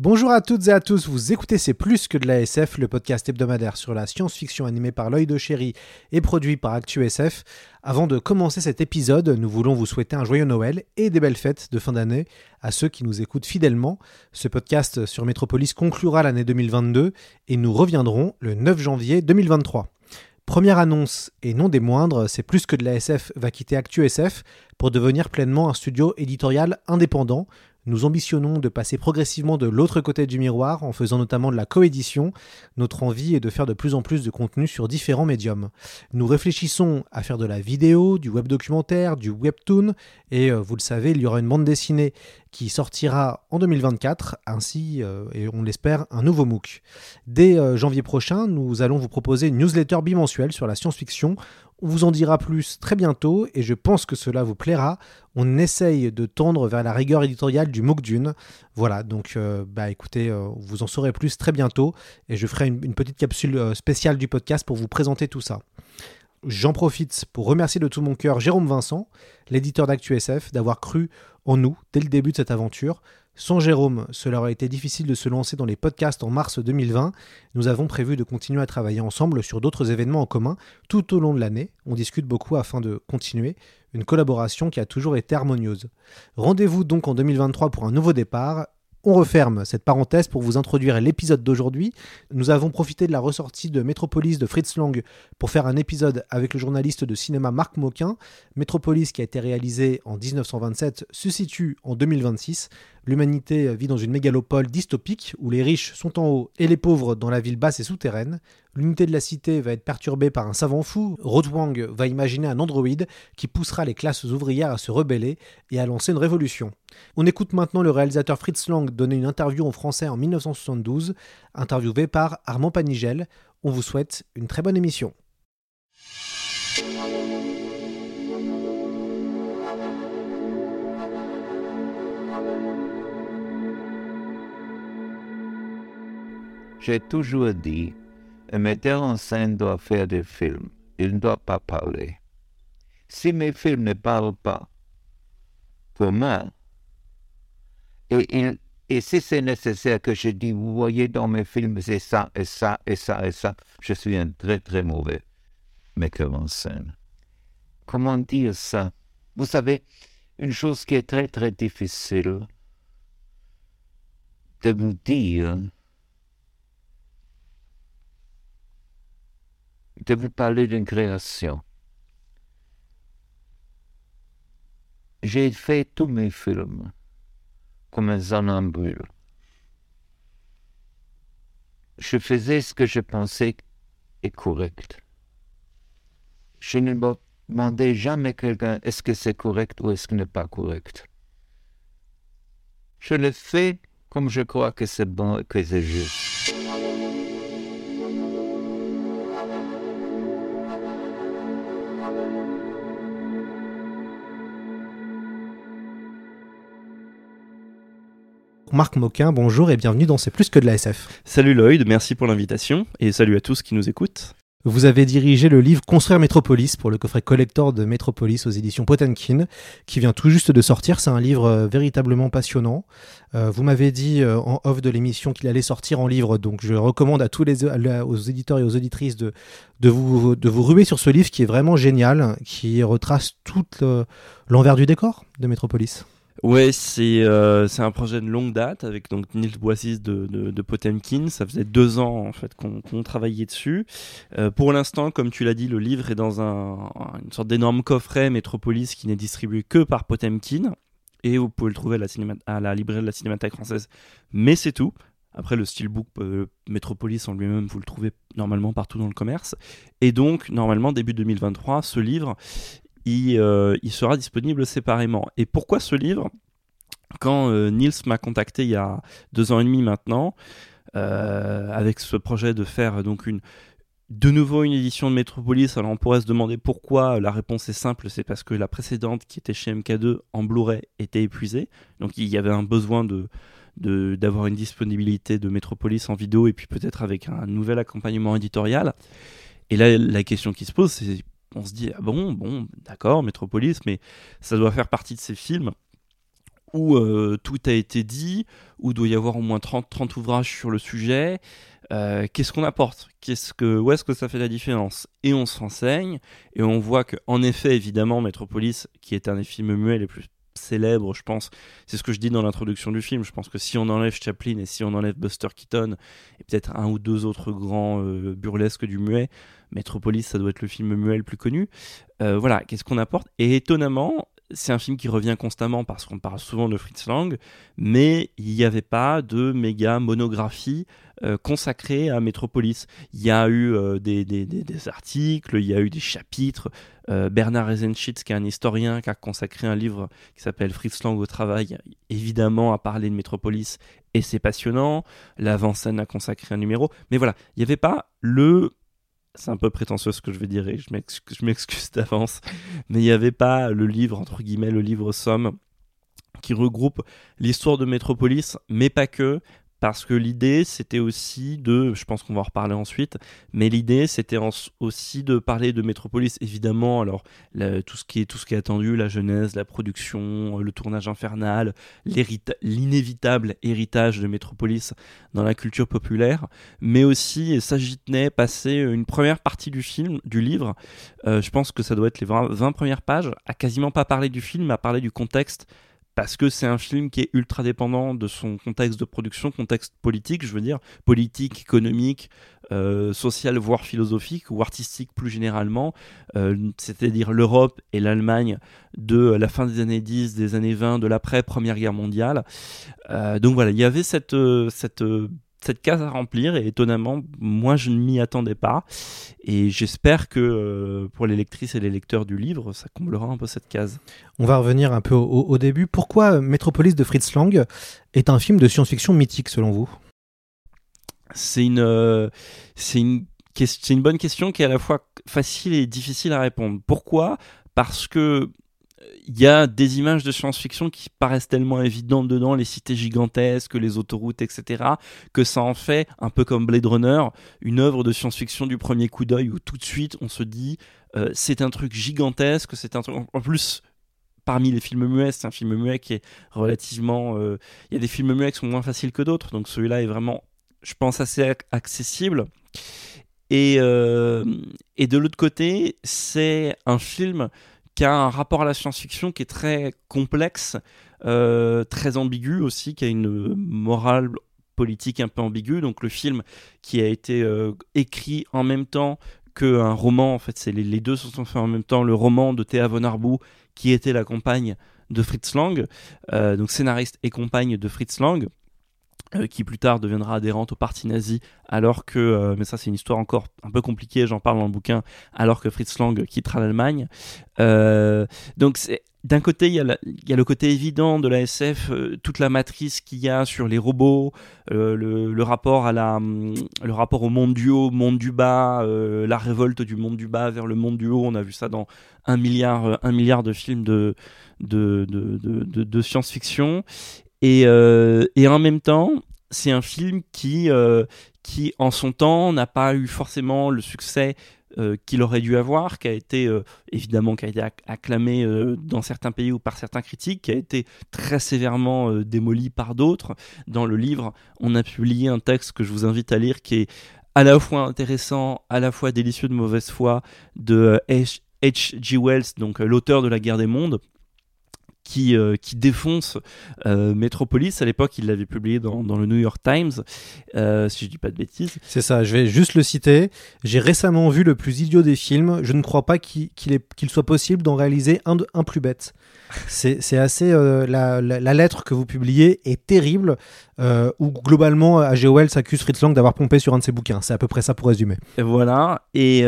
Bonjour à toutes et à tous, vous écoutez C'est plus que de la SF, le podcast hebdomadaire sur la science-fiction animé par l'œil de chéri et produit par ActuSF. Avant de commencer cet épisode, nous voulons vous souhaiter un joyeux Noël et des belles fêtes de fin d'année à ceux qui nous écoutent fidèlement. Ce podcast sur Métropolis conclura l'année 2022 et nous reviendrons le 9 janvier 2023. Première annonce, et non des moindres, c'est plus que de la SF va quitter ActuSF pour devenir pleinement un studio éditorial indépendant nous ambitionnons de passer progressivement de l'autre côté du miroir en faisant notamment de la coédition. Notre envie est de faire de plus en plus de contenu sur différents médiums. Nous réfléchissons à faire de la vidéo, du web documentaire, du webtoon et euh, vous le savez, il y aura une bande dessinée qui sortira en 2024, ainsi, euh, et on l'espère, un nouveau MOOC. Dès euh, janvier prochain, nous allons vous proposer une newsletter bimensuelle sur la science-fiction. On vous en dira plus très bientôt et je pense que cela vous plaira. On essaye de tendre vers la rigueur éditoriale du MOOC Dune. Voilà, donc euh, bah écoutez, vous en saurez plus très bientôt et je ferai une, une petite capsule spéciale du podcast pour vous présenter tout ça. J'en profite pour remercier de tout mon cœur Jérôme Vincent, l'éditeur d'ActuSF, d'avoir cru en nous dès le début de cette aventure. Sans Jérôme, cela aurait été difficile de se lancer dans les podcasts en mars 2020. Nous avons prévu de continuer à travailler ensemble sur d'autres événements en commun tout au long de l'année. On discute beaucoup afin de continuer une collaboration qui a toujours été harmonieuse. Rendez-vous donc en 2023 pour un nouveau départ on referme cette parenthèse pour vous introduire l'épisode d'aujourd'hui. Nous avons profité de la ressortie de Métropolis de Fritz Lang pour faire un épisode avec le journaliste de cinéma Marc Moquin. Métropolis, qui a été réalisé en 1927, se situe en 2026. L'humanité vit dans une mégalopole dystopique où les riches sont en haut et les pauvres dans la ville basse et souterraine. L'unité de la cité va être perturbée par un savant fou. Wang va imaginer un androïde qui poussera les classes ouvrières à se rebeller et à lancer une révolution. On écoute maintenant le réalisateur Fritz Lang donner une interview en français en 1972, interviewé par Armand Panigel. On vous souhaite une très bonne émission. J'ai toujours dit, un metteur en scène doit faire des films, il ne doit pas parler. Si mes films ne parlent pas, pour moi, et, si c'est nécessaire que je dis, vous voyez dans mes films, c'est ça, et ça, et ça, et ça, je suis un très, très mauvais metteur en scène. Comment dire ça? Vous savez, une chose qui est très, très difficile de vous dire, de vous parler d'une création. J'ai fait tous mes films comme un zonambule. Je faisais ce que je pensais est correct. Je ne demandais jamais quelqu'un est-ce que c'est correct ou est-ce que ce n'est pas correct. Je le fais comme je crois que c'est bon et que c'est juste. Marc Moquin, bonjour et bienvenue dans C'est plus que de la SF. Salut Lloyd, merci pour l'invitation et salut à tous qui nous écoutent. Vous avez dirigé le livre Construire Métropolis pour le coffret collector de Métropolis aux éditions Potemkin, qui vient tout juste de sortir. C'est un livre euh, véritablement passionnant. Euh, vous m'avez dit euh, en off de l'émission qu'il allait sortir en livre, donc je recommande à tous les aux éditeurs et aux auditrices de, de, vous, de vous ruer sur ce livre qui est vraiment génial, qui retrace tout l'envers du décor de Métropolis. Ouais, c'est euh, un projet de longue date avec donc Nils Boisis de, de, Potemkin. Ça faisait deux ans en fait qu'on travaillait dessus. Euh, pour l'instant, comme tu l'as dit, le livre est dans un, une sorte d'énorme coffret Métropolis qui n'est distribué que par Potemkin. Et vous pouvez le trouver à la, cinéma, à la librairie de la Cinémathèque française. Mais c'est tout. Après, le steelbook euh, Metropolis en lui-même, vous le trouvez normalement partout dans le commerce. Et donc, normalement, début 2023, ce livre, il, euh, il sera disponible séparément. Et pourquoi ce livre? Quand euh, Niels m'a contacté il y a deux ans et demi maintenant, euh, avec ce projet de faire donc une, de nouveau une édition de Metropolis, alors on pourrait se demander pourquoi. La réponse est simple, c'est parce que la précédente qui était chez MK2 en Blu-ray était épuisée. Donc il y avait un besoin de d'avoir une disponibilité de Metropolis en vidéo et puis peut-être avec un nouvel accompagnement éditorial. Et là, la question qui se pose, c'est on se dit, ah bon, bon, d'accord, Metropolis, mais ça doit faire partie de ces films où euh, tout a été dit, où doit y avoir au moins 30, 30 ouvrages sur le sujet. Euh, qu'est-ce qu'on apporte? Qu'est-ce que, Où est-ce que ça fait la différence? Et on se renseigne, et on voit qu'en effet, évidemment, Metropolis, qui est un des films muets les plus célèbres, je pense, c'est ce que je dis dans l'introduction du film, je pense que si on enlève Chaplin et si on enlève Buster Keaton, et peut-être un ou deux autres grands euh, burlesques du muet, Metropolis, ça doit être le film muet le plus connu. Euh, voilà, qu'est-ce qu'on apporte? Et étonnamment, c'est un film qui revient constamment parce qu'on parle souvent de Fritz Lang, mais il n'y avait pas de méga monographie euh, consacrée à Metropolis. Il y a eu euh, des, articles, il y a eu des chapitres. Euh, Bernard Eisenschitz, qui est un historien, qui a consacré un livre qui s'appelle Fritz Lang au travail, évidemment à parler de Metropolis, et c'est passionnant. L'avant-scène a consacré un numéro, mais voilà, il n'y avait pas le c'est un peu prétentieux ce que je vais dire et je m'excuse d'avance, mais il n'y avait pas le livre, entre guillemets, le livre somme qui regroupe l'histoire de Métropolis, mais pas que, parce que l'idée c'était aussi de, je pense qu'on va en reparler ensuite, mais l'idée c'était aussi de parler de Métropolis. Évidemment, alors tout ce qui est attendu, la genèse, la production, le tournage infernal, l'inévitable héritage de Métropolis dans la culture populaire, mais aussi et ça j'y tenais passer une première partie du film, du livre, euh, je pense que ça doit être les 20, 20 premières pages, à quasiment pas parler du film, à parler du contexte parce que c'est un film qui est ultra dépendant de son contexte de production, contexte politique, je veux dire, politique, économique, euh, social, voire philosophique, ou artistique plus généralement, euh, c'est-à-dire l'Europe et l'Allemagne de la fin des années 10, des années 20, de l'après-première guerre mondiale. Euh, donc voilà, il y avait cette, cette cette case à remplir et étonnamment, moi je ne m'y attendais pas et j'espère que euh, pour les lectrices et les lecteurs du livre, ça comblera un peu cette case. On va revenir un peu au, début. Pourquoi Metropolis de Fritz Lang est un film de science-fiction mythique selon vous? C'est une, euh, c'est une, c'est une bonne question qui est à la fois facile et difficile à répondre. Pourquoi? Parce que il y a des images de science-fiction qui paraissent tellement évidentes dedans, les cités gigantesques, les autoroutes, etc., que ça en fait, un peu comme Blade Runner, une œuvre de science-fiction du premier coup d'œil où tout de suite on se dit euh, c'est un truc gigantesque, c'est un truc. En plus, parmi les films muets, c'est un film muet qui est relativement. Euh, il y a des films muets qui sont moins faciles que d'autres, donc celui-là est vraiment, je pense, assez accessible. Et, euh, et de l'autre côté, c'est un film qui a un rapport à la science-fiction qui est très complexe, euh, très ambigu aussi, qui a une morale politique un peu ambiguë. Donc le film qui a été euh, écrit en même temps qu'un roman, en fait, c'est les, deux sont faits en même temps. Le roman de Théa von Arbou, qui était la compagne de Fritz Lang, euh, donc scénariste et compagne de Fritz Lang. Euh, qui plus tard deviendra adhérente au parti nazi, alors que, euh, mais ça c'est une histoire encore un peu compliquée, j'en parle dans le bouquin, alors que Fritz Lang quittera l'Allemagne. Euh, donc d'un côté, il y, a le côté évident de la SF, toute la matrice qu'il y a sur les robots, le, le, rapport au monde du haut, monde du bas, la révolte du monde du bas vers le monde du haut. On a vu ça dans un milliard, de films de science-fiction. Et, euh, et en même temps, c'est un film qui, euh, qui, en son temps, n'a pas eu forcément le succès euh, qu'il aurait dû avoir, qui a été évidemment qui a été acclamé dans certains pays ou par certains critiques, qui a été très sévèrement démoli par d'autres. Dans le livre, on a publié un texte que je vous invite à lire qui est à la fois intéressant, à la fois délicieux de mauvaise foi de H.G. Wells, donc l'auteur de La Guerre des Mondes, qui, euh, qui défonce euh, Metropolis. À l'époque, il l'avait publié dans, dans, le New York Times, euh, si je dis pas de bêtises. C'est ça, je vais juste le citer. J'ai récemment vu le plus idiot des films. Je ne crois pas qu'il soit possible d'en réaliser un, de, un plus bête. C'est assez. Euh, la, la, la, lettre que vous publiez est terrible, où globalement, A.G. Wells accuse Fritz Lang d'avoir pompé sur un de ses bouquins. C'est à peu près ça pour résumer. Voilà. Et,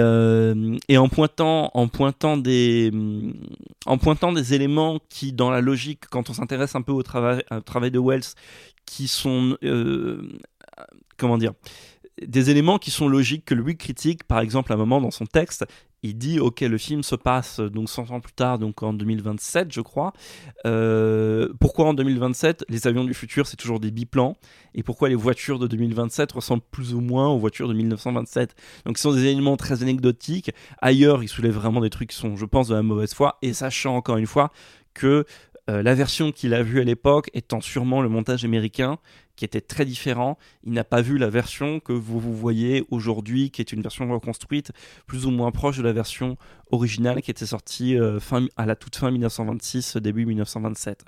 et en, pointant, en, pointant des, en pointant des éléments qui, dans la logique, quand on s'intéresse un peu au travail, au travail de Wells, qui sont. Euh, comment dire des éléments qui sont logiques que lui critique, par exemple, à un moment dans son texte, il dit ok le film se passe donc 100 ans plus tard donc en 2027 je crois. Euh, pourquoi en 2027 les avions du futur c'est toujours des biplans? Et pourquoi les voitures de 2027 ressemblent plus ou moins aux voitures de 1927 donc ce sont des éléments très anecdotiques. Ailleurs il soulève vraiment des trucs qui sont je pense de la mauvaise foi. Et sachant encore une fois que euh, la version qu'il a vue à l'époque étant sûrement le montage américain qui était très différent. Il n'a pas vu la version que vous, vous voyez aujourd'hui, qui est une version reconstruite, plus ou moins proche de la version originale qui était sortie euh, fin, à la toute fin 1926, début 1927.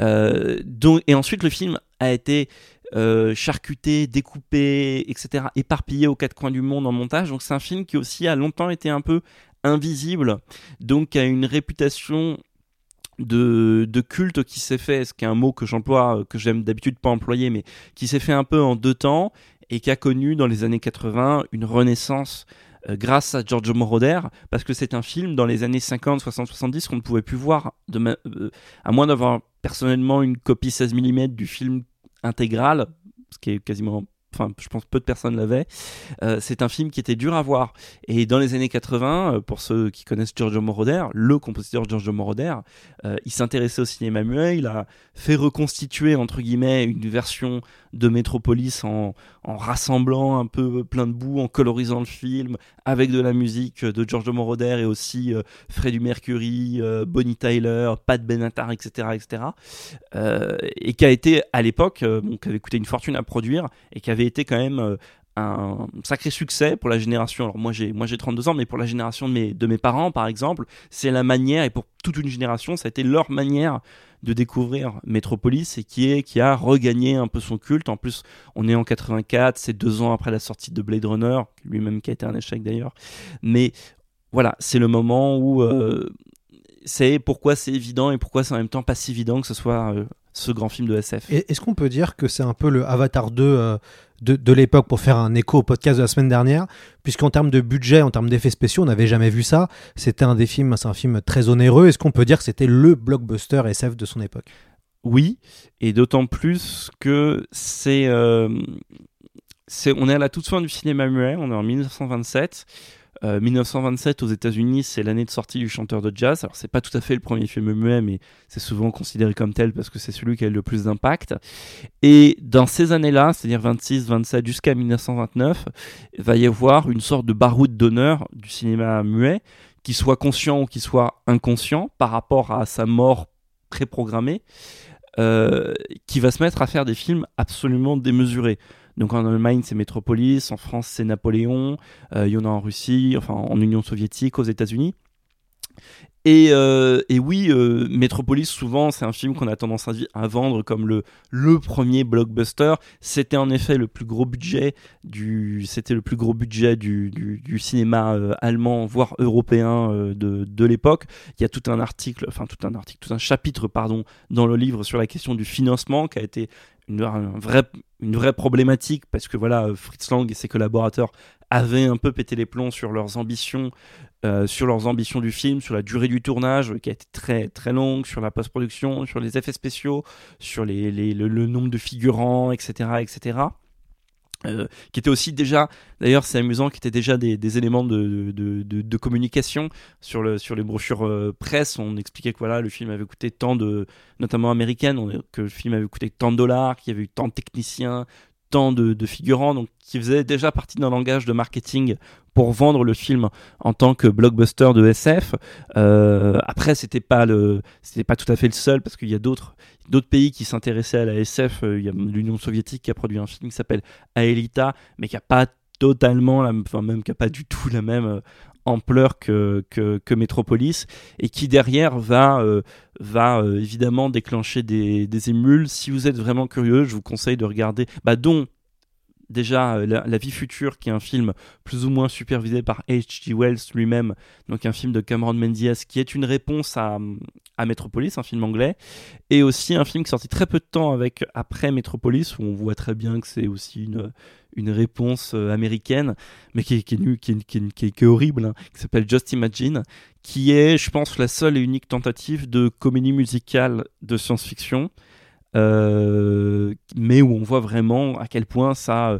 Euh, donc, et ensuite, le film a été charcuté, découpé, etc., éparpillé aux quatre coins du monde en montage. Donc c'est un film qui aussi a longtemps été un peu invisible, donc a une réputation de, culte qui s'est fait, ce qui est un mot que j'emploie, euh, que j'aime d'habitude pas employer, mais qui s'est fait un peu en deux temps et qui a connu dans les années 80 une renaissance euh, grâce à Giorgio Moroder, parce que c'est un film dans les années 50, 60, 70 qu'on ne pouvait plus voir, euh, à moins d'avoir personnellement une copie 16 mm du film intégral, ce qui est quasiment enfin je pense peu de personnes l'avaient. Euh, c'est un film qui était dur à voir. Et dans les années 80, euh, pour ceux qui connaissent Giorgio Moroder, le compositeur Giorgio Moroder, euh, il s'intéressait au cinéma muet, il a fait reconstituer entre guillemets une version de Metropolis en, rassemblant un peu plein de bouts, en colorisant le film, avec de la musique de Giorgio Moroder et aussi euh, Freddie Mercury, Bonnie Tyler, Pat Benatar, etc. etc. et qui a été à l'époque, qui avait coûté une fortune à produire et qui avait été quand même euh, un sacré succès pour la génération. Alors moi j'ai moi j'ai 32 ans, mais pour la génération de mes de mes parents par exemple, c'est la manière et pour toute une génération, ça a été leur manière de découvrir Metropolis et qui est qui a regagné un peu son culte. En plus, on est en 84, c'est deux ans après la sortie de Blade Runner, lui-même qui a été un échec d'ailleurs. Mais voilà, c'est le moment où euh, c'est pourquoi c'est évident et pourquoi c'est en même temps pas si évident que ce soit euh, ce grand film de SF. Est-ce qu'on peut dire que c'est un peu le Avatar 2 euh, de, de l'époque pour faire un écho au podcast de la semaine dernière? Puisqu'en termes de budget, en termes d'effets spéciaux, on n'avait jamais vu ça. C'était un des films, c'est un film très onéreux. Est-ce qu'on peut dire que c'était le blockbuster SF de son époque? Oui, et d'autant plus que c'est, euh, c'est. On est à la toute fin du cinéma muet, on est en 1927. 1927 euh, aux États-Unis, c'est l'année de sortie du chanteur de jazz. Alors c'est pas tout à fait le premier film muet, mais c'est souvent considéré comme tel parce que c'est celui qui a eu le plus d'impact. Et dans ces années-là, c'est-à-dire 26, 27 jusqu'à 1929, il va y avoir une sorte de baroud d'honneur du cinéma muet, qui soit conscient ou qui soit inconscient par rapport à sa mort préprogrammée, euh, qui va se mettre à faire des films absolument démesurés. Donc en Allemagne, c'est Métropolis, en France, c'est Napoléon, euh, il y en a en Russie, enfin en Union soviétique, aux États-Unis. Et, euh, et, oui, euh, Metropolis, souvent, c'est un film qu'on a tendance à, vendre comme le, le premier blockbuster. C'était en effet le plus gros budget du, c'était le plus gros budget du, du, cinéma euh, allemand, voire européen de, de l'époque. Il y a tout un article, enfin tout un article, tout un chapitre, pardon, dans le livre sur la question du financement qui a été une, un vrai, une vraie problématique parce que voilà, Fritz Lang et ses collaborateurs avaient un peu pété les plombs sur leurs ambitions, euh, sur leurs ambitions du film, sur la durée du tournage qui a été très très longue, sur la post-production, sur les effets spéciaux, sur les, les, le, le, nombre de figurants, etc., etc. Euh, qui était aussi déjà, d'ailleurs c'est amusant, qui était déjà des, éléments de, communication sur, sur les brochures euh, presse. On expliquait que voilà, le film avait coûté tant de, notamment américaine, que le film avait coûté tant de dollars, qu'il y avait eu tant de techniciens, tant de, figurants, donc qui faisait déjà partie d'un langage de marketing pour vendre le film en tant que blockbuster de SF. Euh, après, c'était pas le, c'était pas tout à fait le seul parce qu'il y a d'autres, d'autres pays qui s'intéressaient à la SF. Euh, il y a l'Union soviétique qui a produit un film qui s'appelle Aelita, mais qui a pas totalement, enfin même qui a pas du tout la même euh, ampleur que, que, que Metropolis et qui derrière va, euh, va euh, évidemment déclencher des, des émules. Si vous êtes vraiment curieux, je vous conseille de regarder, bah, dont déjà euh, la, vie future, qui est un film plus ou moins supervisé par H.G. Wells lui-même, donc un film de Cameron Mendias, qui est une réponse à, Metropolis, un film anglais, et aussi un film qui est sorti très peu de temps avec, après Metropolis, où on voit très bien que c'est aussi une, réponse euh, américaine, mais qui est, horrible, qui s'appelle Just Imagine, qui est, je pense, la seule et unique tentative de comédie musicale de science-fiction, euh, mais où on voit vraiment à quel point ça, euh,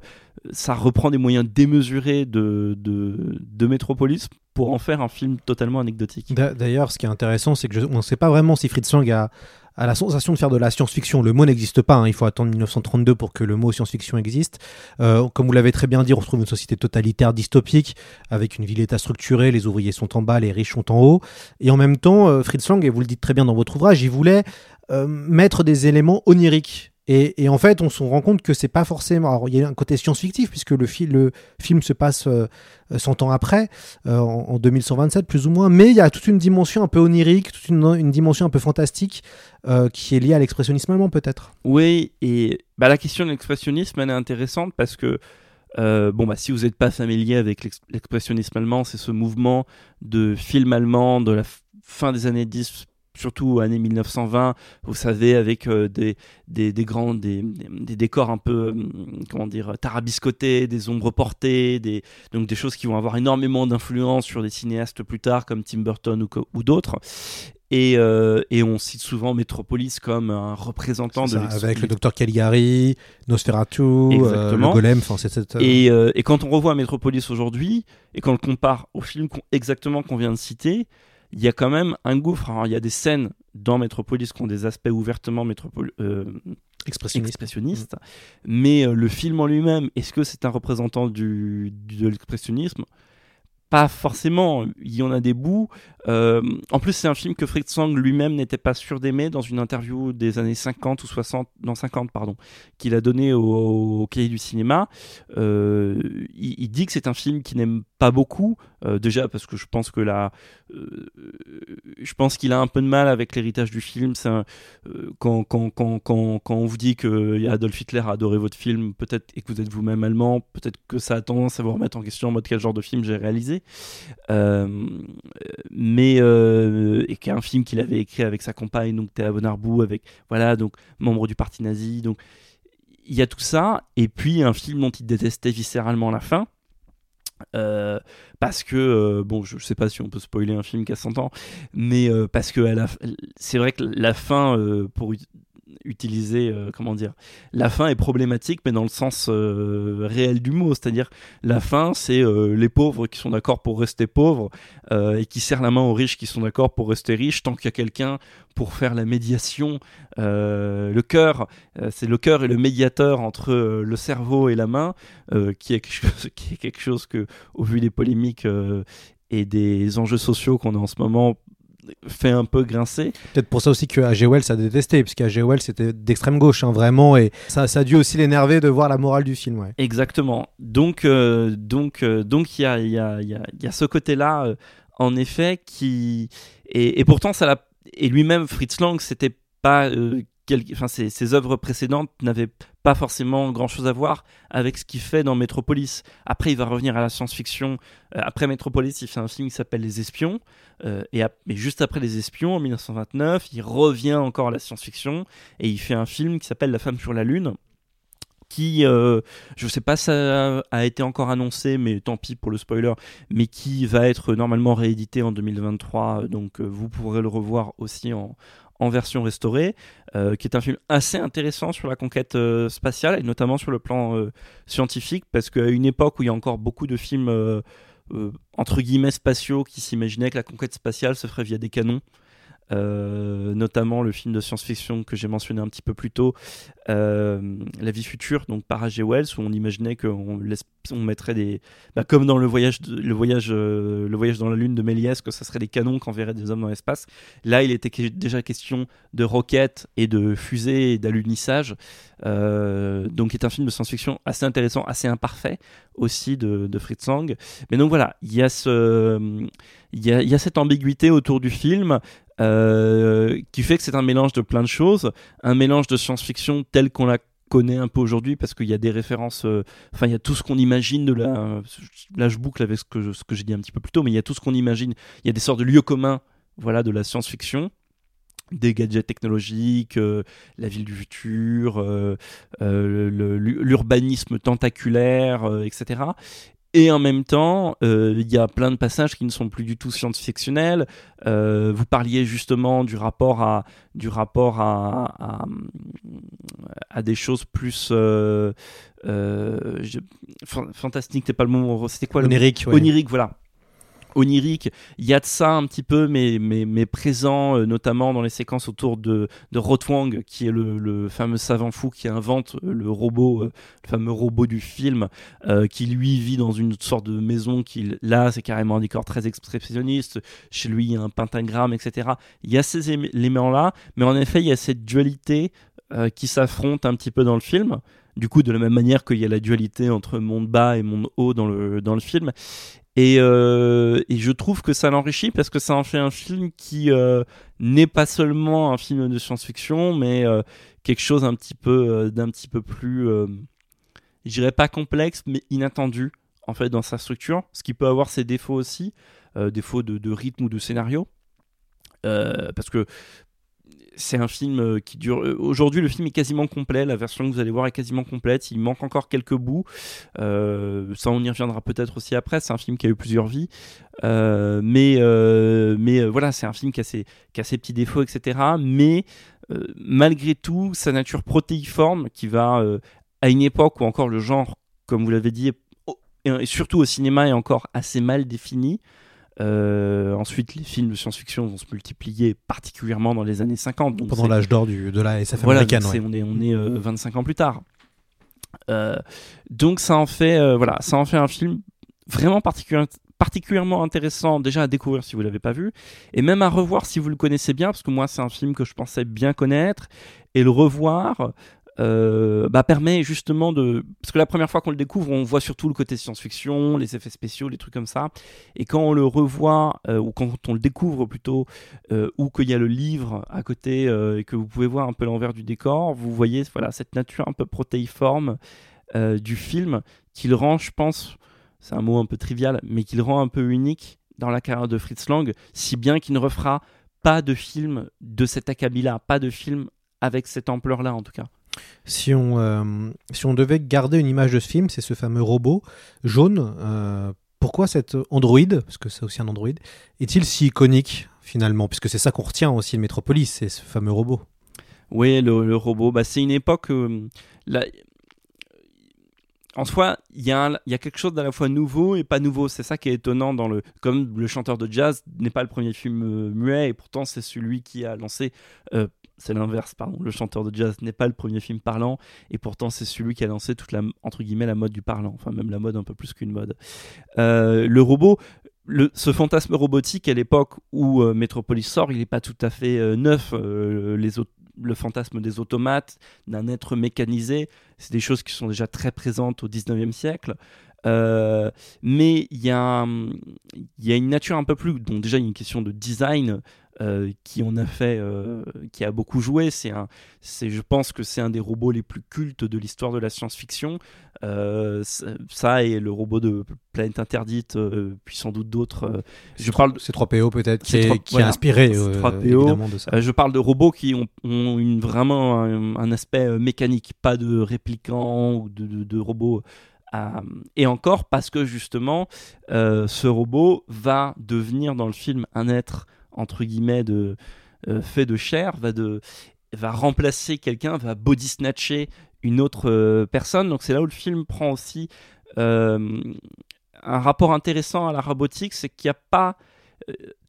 ça reprend des moyens démesurés de, de, Metropolis pour en faire un film totalement anecdotique. D'a- D'ailleurs, ce qui est intéressant, c'est que ne sait pas vraiment si Fritz Lang a, a la sensation de faire de la science-fiction. Le mot n'existe pas, hein, il faut attendre 1932 pour que le mot science-fiction existe. Euh, comme vous l'avez très bien dit, on retrouve une société totalitaire dystopique, avec une ville-État structurée, les ouvriers sont en bas, les riches sont en haut. Et en même temps, euh, Fritz Lang, et vous le dites très bien dans votre ouvrage, il voulait euh, mettre des éléments oniriques. Et, en fait, on se rend compte que c'est pas forcément. Alors, il y a un côté science-fictif, puisque le, fi- le film se passe euh, 100 ans après, euh, en, en 2127 plus ou moins, mais il y a toute une dimension un peu onirique, toute une, dimension un peu fantastique euh, qui est liée à l'expressionnisme allemand peut-être. Oui, et bah, la question de l'expressionnisme, elle est intéressante parce que, euh, bon, bah, si vous n'êtes pas familier avec l'ex- l'expressionnisme allemand, c'est ce mouvement de film allemand de la fin des années 10, surtout années 1920, vous savez, avec euh, des, des, des grands, des, des, décors un peu, hum, comment dire, tarabiscotés, des ombres portées, des, donc des choses qui vont avoir énormément d'influence sur des cinéastes plus tard comme Tim Burton ou, d'autres. Et, euh, et on cite souvent Metropolis comme un représentant de Ça, l'ex- avec le docteur Caligari, Nosferatu, euh, le golem, cette... Et, euh, et quand on revoit Metropolis aujourd'hui, et qu'on le compare au film exactement qu'on vient de citer, il y a quand même un gouffre. Alors, il y a des scènes dans Metropolis qui ont des aspects ouvertement métropol- euh, expressionniste. expressionnistes, mais euh, le film en lui-même, est-ce que c'est un représentant du, du- de l'expressionnisme? Pas forcément, il y en a des bouts. Euh, en plus, c'est un film que Fritz Lang lui-même n'était pas sûr d'aimer dans une interview des années 50 ou 60, non 50, pardon, qu'il a donné au, au Cahier du cinéma. Euh, il, il dit que c'est un film qu'il n'aime beaucoup, euh, déjà parce que je pense que là, euh, je pense qu'il a un peu de mal avec l'héritage du film. Un- euh, quand, quand, quand, quand, on vous dit que Adolf Hitler a adoré votre film, peut-être et que vous êtes vous-même allemand, peut-être que ça a tendance à vous remettre en question en mode quel genre de film j'ai réalisé. Euh, mais euh, et qui est un film qu'il avait écrit avec sa compagne, donc Théa Bonarbou, avec voilà donc membre du parti nazi. Donc il y a tout ça, et puis un film dont il détestait viscéralement la fin. Euh, parce que euh, bon je, sais pas si on peut spoiler un film qui a 100 ans mais euh, parce que la c'est vrai que la fin euh, pour utiliser euh, comment dire la fin est problématique mais dans le sens euh, réel du mot. C'est-à-dire la fin c'est euh, les pauvres qui sont d'accord pour rester pauvres et qui serrent la main aux riches qui sont d'accord pour rester riches. Tant qu'il y a quelqu'un pour faire la médiation le cœur c'est le cœur et le médiateur entre le cerveau et la main qui est qui est quelque chose que au vu des polémiques et des enjeux sociaux qu'on a en ce moment fait un peu grincer Peut-être pour ça aussi que A.G. Wells a détesté, parce qu'A.G. Wells c'était d'extrême gauche, hein, vraiment, et ça, ça a dû aussi l'énerver de voir la morale du film. Ouais. Exactement. Donc, euh, donc, euh, donc, il y a, y a, y a ce côté-là, euh, en effet, qui et, et pourtant, ça l'a. Et lui-même, Fritz Lang, c'était pas. Ses, œuvres précédentes n'avaient pas forcément grand-chose à voir avec ce qu'il fait dans Metropolis. Après, il va revenir à la science-fiction. Euh, après Metropolis, il fait un film qui s'appelle Les Espions. Euh, et, juste après Les Espions, en 1929, il revient encore à la science-fiction et il fait un film qui s'appelle La femme sur la lune qui, euh, je sais pas ça a été encore annoncé, mais tant pis pour le spoiler, mais qui va être normalement réédité en 2023, donc euh, vous pourrez le revoir aussi en, en version restaurée, euh, qui est un film assez intéressant sur la conquête euh, spatiale, et notamment sur le plan euh, scientifique, parce qu'à une époque où il y a encore beaucoup de films entre guillemets spatiaux qui s'imaginaient que la conquête spatiale se ferait via des canons, notamment le film de science-fiction que j'ai mentionné un petit peu plus tôt, euh, La vie future, donc par H.G. Wells, où on imaginait qu'on on mettrait des, bah, comme dans le voyage, le voyage, euh, le voyage dans la lune de Méliès, que ça serait des canons qu'enverraient des hommes dans l'espace. Là, il était déjà question de roquettes et de fusées et d'alunissage. Euh, donc, c'est un film de science-fiction assez intéressant, assez imparfait aussi de, de Fritz Lang. Mais donc voilà, il y y a, il y a cette ambiguïté autour du film. Euh, qui fait que c'est un mélange de plein de choses, un mélange de science-fiction tel qu'on la connaît un peu aujourd'hui parce qu'il y a des références, euh, enfin il y a tout ce qu'on imagine de la, là je boucle avec ce que, j'ai dit un petit peu plus tôt, mais il y a tout ce qu'on imagine, il y a des sortes de lieux communs, voilà, de la science-fiction des gadgets technologiques, euh, la ville du futur, l'urbanisme tentaculaire, etc. Et en même temps, euh, il y a plein de passages qui ne sont plus du tout science-fictionnels. Euh, vous parliez justement du rapport à, du rapport à, à, à des choses plus euh, euh, je- fan- fantastiques. C'est pas le mot. C'était quoi le mot Onirique, ouais. Onirique, voilà onirique. Il y a de ça un petit peu, mais, mais, présent euh, notamment dans les séquences autour de, de Rotwang, qui est le, fameux savant fou qui invente euh, le robot, euh, le fameux robot du film, qui lui vit dans une sorte de maison qui, là, c'est carrément un décor très expressionniste. Chez lui, il y a un pentagramme, etc. Il y a ces éme- éléments-là, mais en effet, il y a cette dualité qui s'affronte un petit peu dans le film. Du coup, de la même manière qu'il y a la dualité entre monde bas et monde haut dans le, dans le film. Et, euh, et je trouve que ça l'enrichit parce que ça en fait un film qui euh, n'est pas seulement un film de science-fiction, mais euh, quelque chose d'un petit peu plus, je dirais pas complexe, mais inattendu en fait dans sa structure, ce qui peut avoir ses défauts aussi, défauts de, de rythme ou de scénario, parce que c'est un film euh, qui dure. euh, Aujourd'hui, le film est quasiment complet. La version que vous allez voir est quasiment complète. Il manque encore quelques bouts. Euh, ça, on y reviendra peut-être aussi après. C'est un film qui a eu plusieurs vies. Mais voilà, c'est un film qui a, ses, qui a petits défauts, etc. Mais malgré tout, sa nature protéiforme, qui va à une époque où encore le genre, comme vous l'avez dit, et surtout au cinéma, est encore assez mal défini. Euh, ensuite, les films de science-fiction vont se multiplier, particulièrement dans les années 50. donc Pendant l'âge d'or de la SF voilà, américaine. ouais. on est, on est euh, 25 ans plus tard. Euh, donc ça en fait, euh, voilà, ça en fait un film vraiment particulier- particulièrement intéressant déjà à découvrir si vous l'avez pas vu et même à revoir si vous le connaissez bien parce que moi c'est un film que je pensais bien connaître et le revoir euh, bah, permet justement de parce que la première fois qu'on le découvre on voit surtout le côté science-fiction les effets spéciaux les trucs comme ça et quand on le revoit euh, ou quand on le découvre plutôt euh, ou qu'il y a le livre à côté et que vous pouvez voir un peu l'envers du décor, vous voyez voilà cette nature un peu protéiforme du film qui le rend, je pense, c'est un mot un peu trivial, mais qui le rend un peu unique dans la carrière de Fritz Lang, si bien qu'il ne refera pas de film de cet acabit-là, pas de film avec cette ampleur-là en tout cas. Si on, euh, si on devait garder une image de ce film, c'est ce fameux robot jaune. euh, pourquoi cet Android, parce que c'est aussi un Android, est-il si iconique finalement? Puisque c'est ça qu'on retient aussi de Metropolis, c'est ce fameux robot. Oui, le, robot, bah, c'est une époque. euh, en soi, il y, a quelque chose d'à la fois nouveau et pas nouveau. C'est ça qui est étonnant dans le. Comme le chanteur de jazz n'est pas le premier film muet et pourtant c'est celui qui a lancé. C'est l'inverse, pardon. Le chanteur de jazz n'est pas le premier film parlant et pourtant c'est celui qui a lancé toute la entre guillemets la mode du parlant. Enfin même la mode un peu plus qu'une mode. Euh, le robot. Ce fantasme robotique à l'époque où euh, Metropolis sort, il n'est pas tout à fait euh, neuf. Euh, les le fantasme des automates, d'un être mécanisé, c'est des choses qui sont déjà très présentes au 19e siècle. Euh, mais il y, y a une nature un peu plus. Donc, déjà, il y a une question de design euh, qui en a fait, euh, qui a beaucoup joué. C'est un, c'est, je pense que c'est un des robots les plus cultes de l'histoire de la science-fiction. Euh, ça- et le robot de Planète Interdite, puis sans doute d'autres. je parle de- C'est 3PO peut-être, qui, est- qui voilà. a inspiré C'est euh, 3PO. évidemment de ça. Je parle de robots qui ont, ont une, vraiment un, un aspect mécanique, pas de réplicants ou de, de- de robots. et encore parce que justement, euh, ce robot va devenir dans le film un être entre guillemets de euh, fait de chair, va de va remplacer quelqu'un, va body snatcher une autre euh, personne. Donc c'est là où le film prend aussi euh, un rapport intéressant à la robotique, c'est qu'il n'y a pas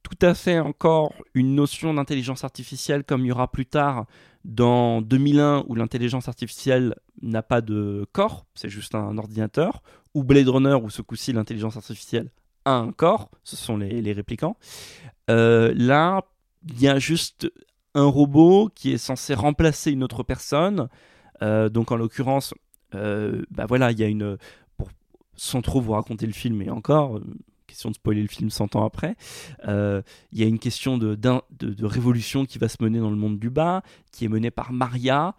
tout à fait encore une notion d'intelligence artificielle comme il y aura plus tard dans 2001 où l'intelligence artificielle n'a pas de corps, c'est juste un ordinateur, ou Blade Runner où ce coup-ci l'intelligence artificielle a un corps, ce sont les, les réplicants. Euh, là, il y a juste un robot qui est censé remplacer une autre personne. Euh, donc en l'occurrence, euh, bah voilà, il y a une, pour, sans trop vous raconter le film et encore, question de spoiler le film 100 ans après, il y a une question de, de, révolution qui va se mener dans le monde du bas, qui est menée par Maria,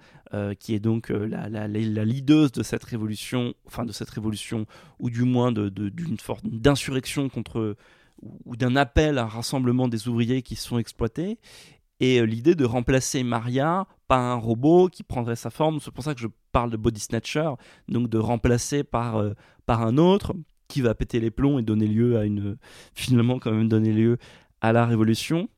qui est donc la, la, la, leaduse de cette révolution, enfin de cette révolution, ou du moins d'une forme d'insurrection contre ou d'un appel à un rassemblement des ouvriers qui sont exploités. Et euh, l'idée de remplacer Maria par un robot qui prendrait sa forme, c'est pour ça que je parle de body snatcher, donc de remplacer par, euh, par un autre qui va péter les plombs et donner lieu à une finalement quand même donner lieu à la révolution.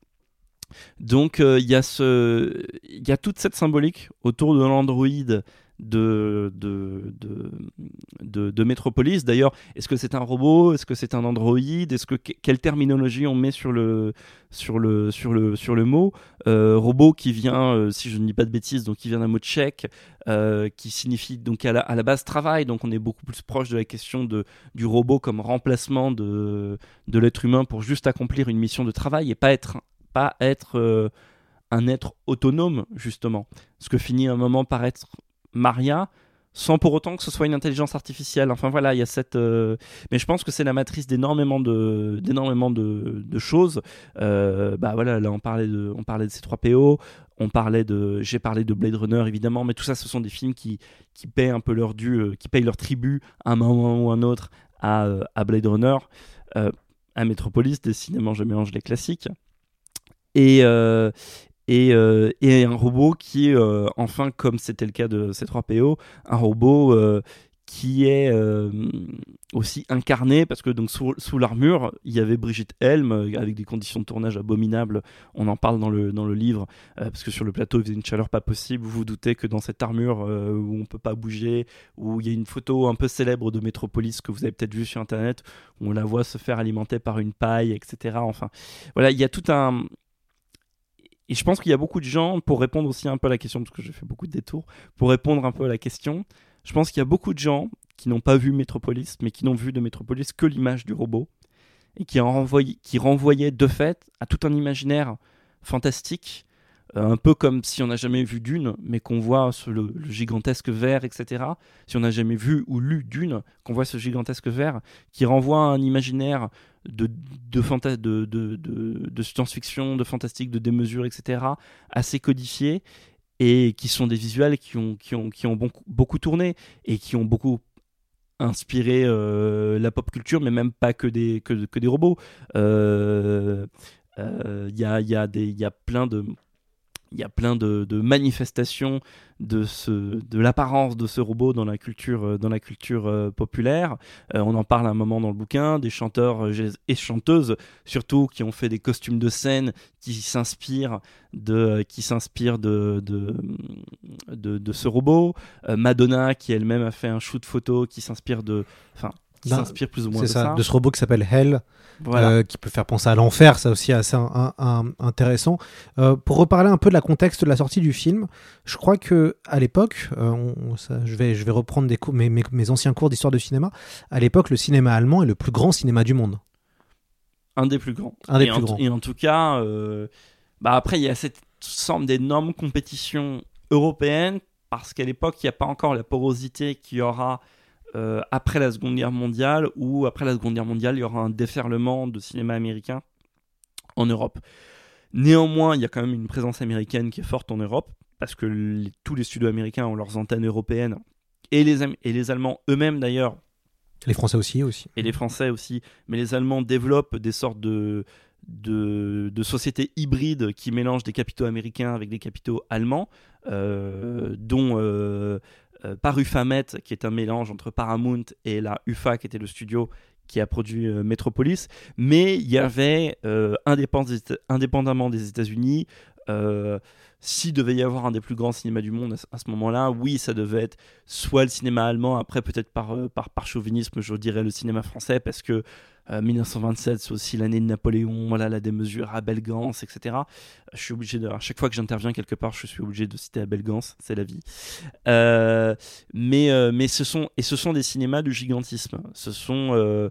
Donc euh, il y a ce y a toute cette symbolique autour de l'androïde de, de, de, de. D'ailleurs, est-ce que c'est un robot? Est-ce que c'est un androïde? Est-ce que quelle terminologie on met sur le sur le sur le sur le mot? Euh, robot qui vient, euh, si je ne dis pas de bêtises, donc qui vient d'un mot tchèque euh, qui signifie donc à la, à la, base travail. Donc on est beaucoup plus proche de la question de du robot comme remplacement de de l'être humain pour juste accomplir une mission de travail et pas être pas être un être autonome justement. Ce que finit un moment par être Maria sans pour autant que ce soit une intelligence artificielle. Enfin voilà, il y a cette. Euh, mais je pense que c'est la matrice d'énormément de d'énormément de, de, choses. Euh, bah voilà, là on parlait de on parlait de C3PO, on parlait de j'ai parlé de Blade Runner évidemment, mais tout ça ce sont des films qui qui paient un peu leur dû, euh, qui payent leur tribut à un moment ou un autre à, à Blade Runner, à Metropolis, décidément je mélange les classiques. Et, et, euh, et, un robot qui euh, enfin, comme c'était le cas de C3PO, un robot euh, qui est aussi incarné, parce que donc sous, sous l'armure, il y avait Brigitte Helm, avec des conditions de tournage abominables, on en parle dans le, dans le livre, parce que sur le plateau, il faisait une chaleur pas possible, vous vous doutez que dans cette armure où on peut pas bouger, où il y a une photo un peu célèbre de Métropolis que vous avez peut-être vu sur Internet, où on la voit se faire alimenter par une paille, etc. Enfin, voilà, il y a tout un et je pense qu'il y a beaucoup de gens, pour répondre aussi un peu à la question, parce que j'ai fait beaucoup de détours, pour répondre un peu à la question, je pense qu'il y a beaucoup de gens qui n'ont pas vu Metropolis, mais qui n'ont vu de Metropolis que l'image du robot, et qui, en renvoyaient, qui de fait à tout un imaginaire fantastique euh, un peu comme si on n'a jamais vu Dune, mais qu'on voit ce, le, gigantesque verre, etc. Si on n'a jamais vu ou lu Dune, qu'on voit ce gigantesque verre qui renvoie à un imaginaire de, de, de, de, de science-fiction, de fantastique, de démesure, etc., assez codifié, et qui sont des visuels qui ont, qui ont, qui ont beaucoup, tourné et qui ont beaucoup inspiré euh, la pop culture, mais même pas que des, que, que des robots. Il euh, euh, a, y, a y a plein de il y a plein de, manifestations de, ce, de l'apparence de ce robot dans la culture, euh, euh, populaire. Euh, on en parle un moment dans le bouquin, des chanteurs et chanteuses, surtout qui ont fait des costumes de scène qui s'inspirent de, qui s'inspirent de, ce robot. Madonna qui elle-même a fait un shoot photo qui s'inspire de... qui ben, s'inspire plus ou moins de ça, De ce robot qui s'appelle Hell, euh, qui peut faire penser à l'enfer, ça aussi assez intéressant. Euh, pour reparler un peu de la contexte de la sortie du film, je crois que à l'époque, euh, je, vais, je vais reprendre des mes, mes, anciens cours d'histoire de cinéma, à l'époque, le cinéma allemand est le plus grand cinéma du monde. Un des plus grands. Un des et plus en, grands. Et en tout cas, bah après, il y a cette sorte d'énorme compétition européenne, parce qu'à l'époque, il n'y a pas encore la porosité qu'il y aura euh, après la Seconde Guerre mondiale, ou après la Seconde Guerre mondiale, il y aura un déferlement de cinéma américain en Europe. Néanmoins, il y a quand même une présence américaine qui est forte en Europe, parce que tous les studios américains ont leurs antennes européennes, et les, et les Allemands eux-mêmes d'ailleurs. Les Français aussi, aussi. Et les Français aussi. Mais les Allemands développent des sortes de, de, de, sociétés hybrides qui mélangent des capitaux américains avec des capitaux allemands, euh, dont euh, euh, par Ufamet, qui est un mélange entre Paramount et la UFA, qui était le studio qui a produit euh, Metropolis, mais il y avait, euh, indépend- indépendamment des États-Unis, euh, s'il devait y avoir un des plus grands cinémas du monde à ce- moment-là, oui, ça devait être soit le cinéma allemand, après peut-être par, euh, par, par chauvinisme, je dirais le cinéma français, parce que euh, 1927, c'est aussi l'année de Napoléon, voilà, la démesure, Abel Gans, etc. Je suis obligé de, à chaque fois que j'interviens quelque part, je suis obligé de citer Abel Gans, c'est la vie. Euh, mais, euh, mais ce sont, et ce sont des cinémas du gigantisme. Ce sont,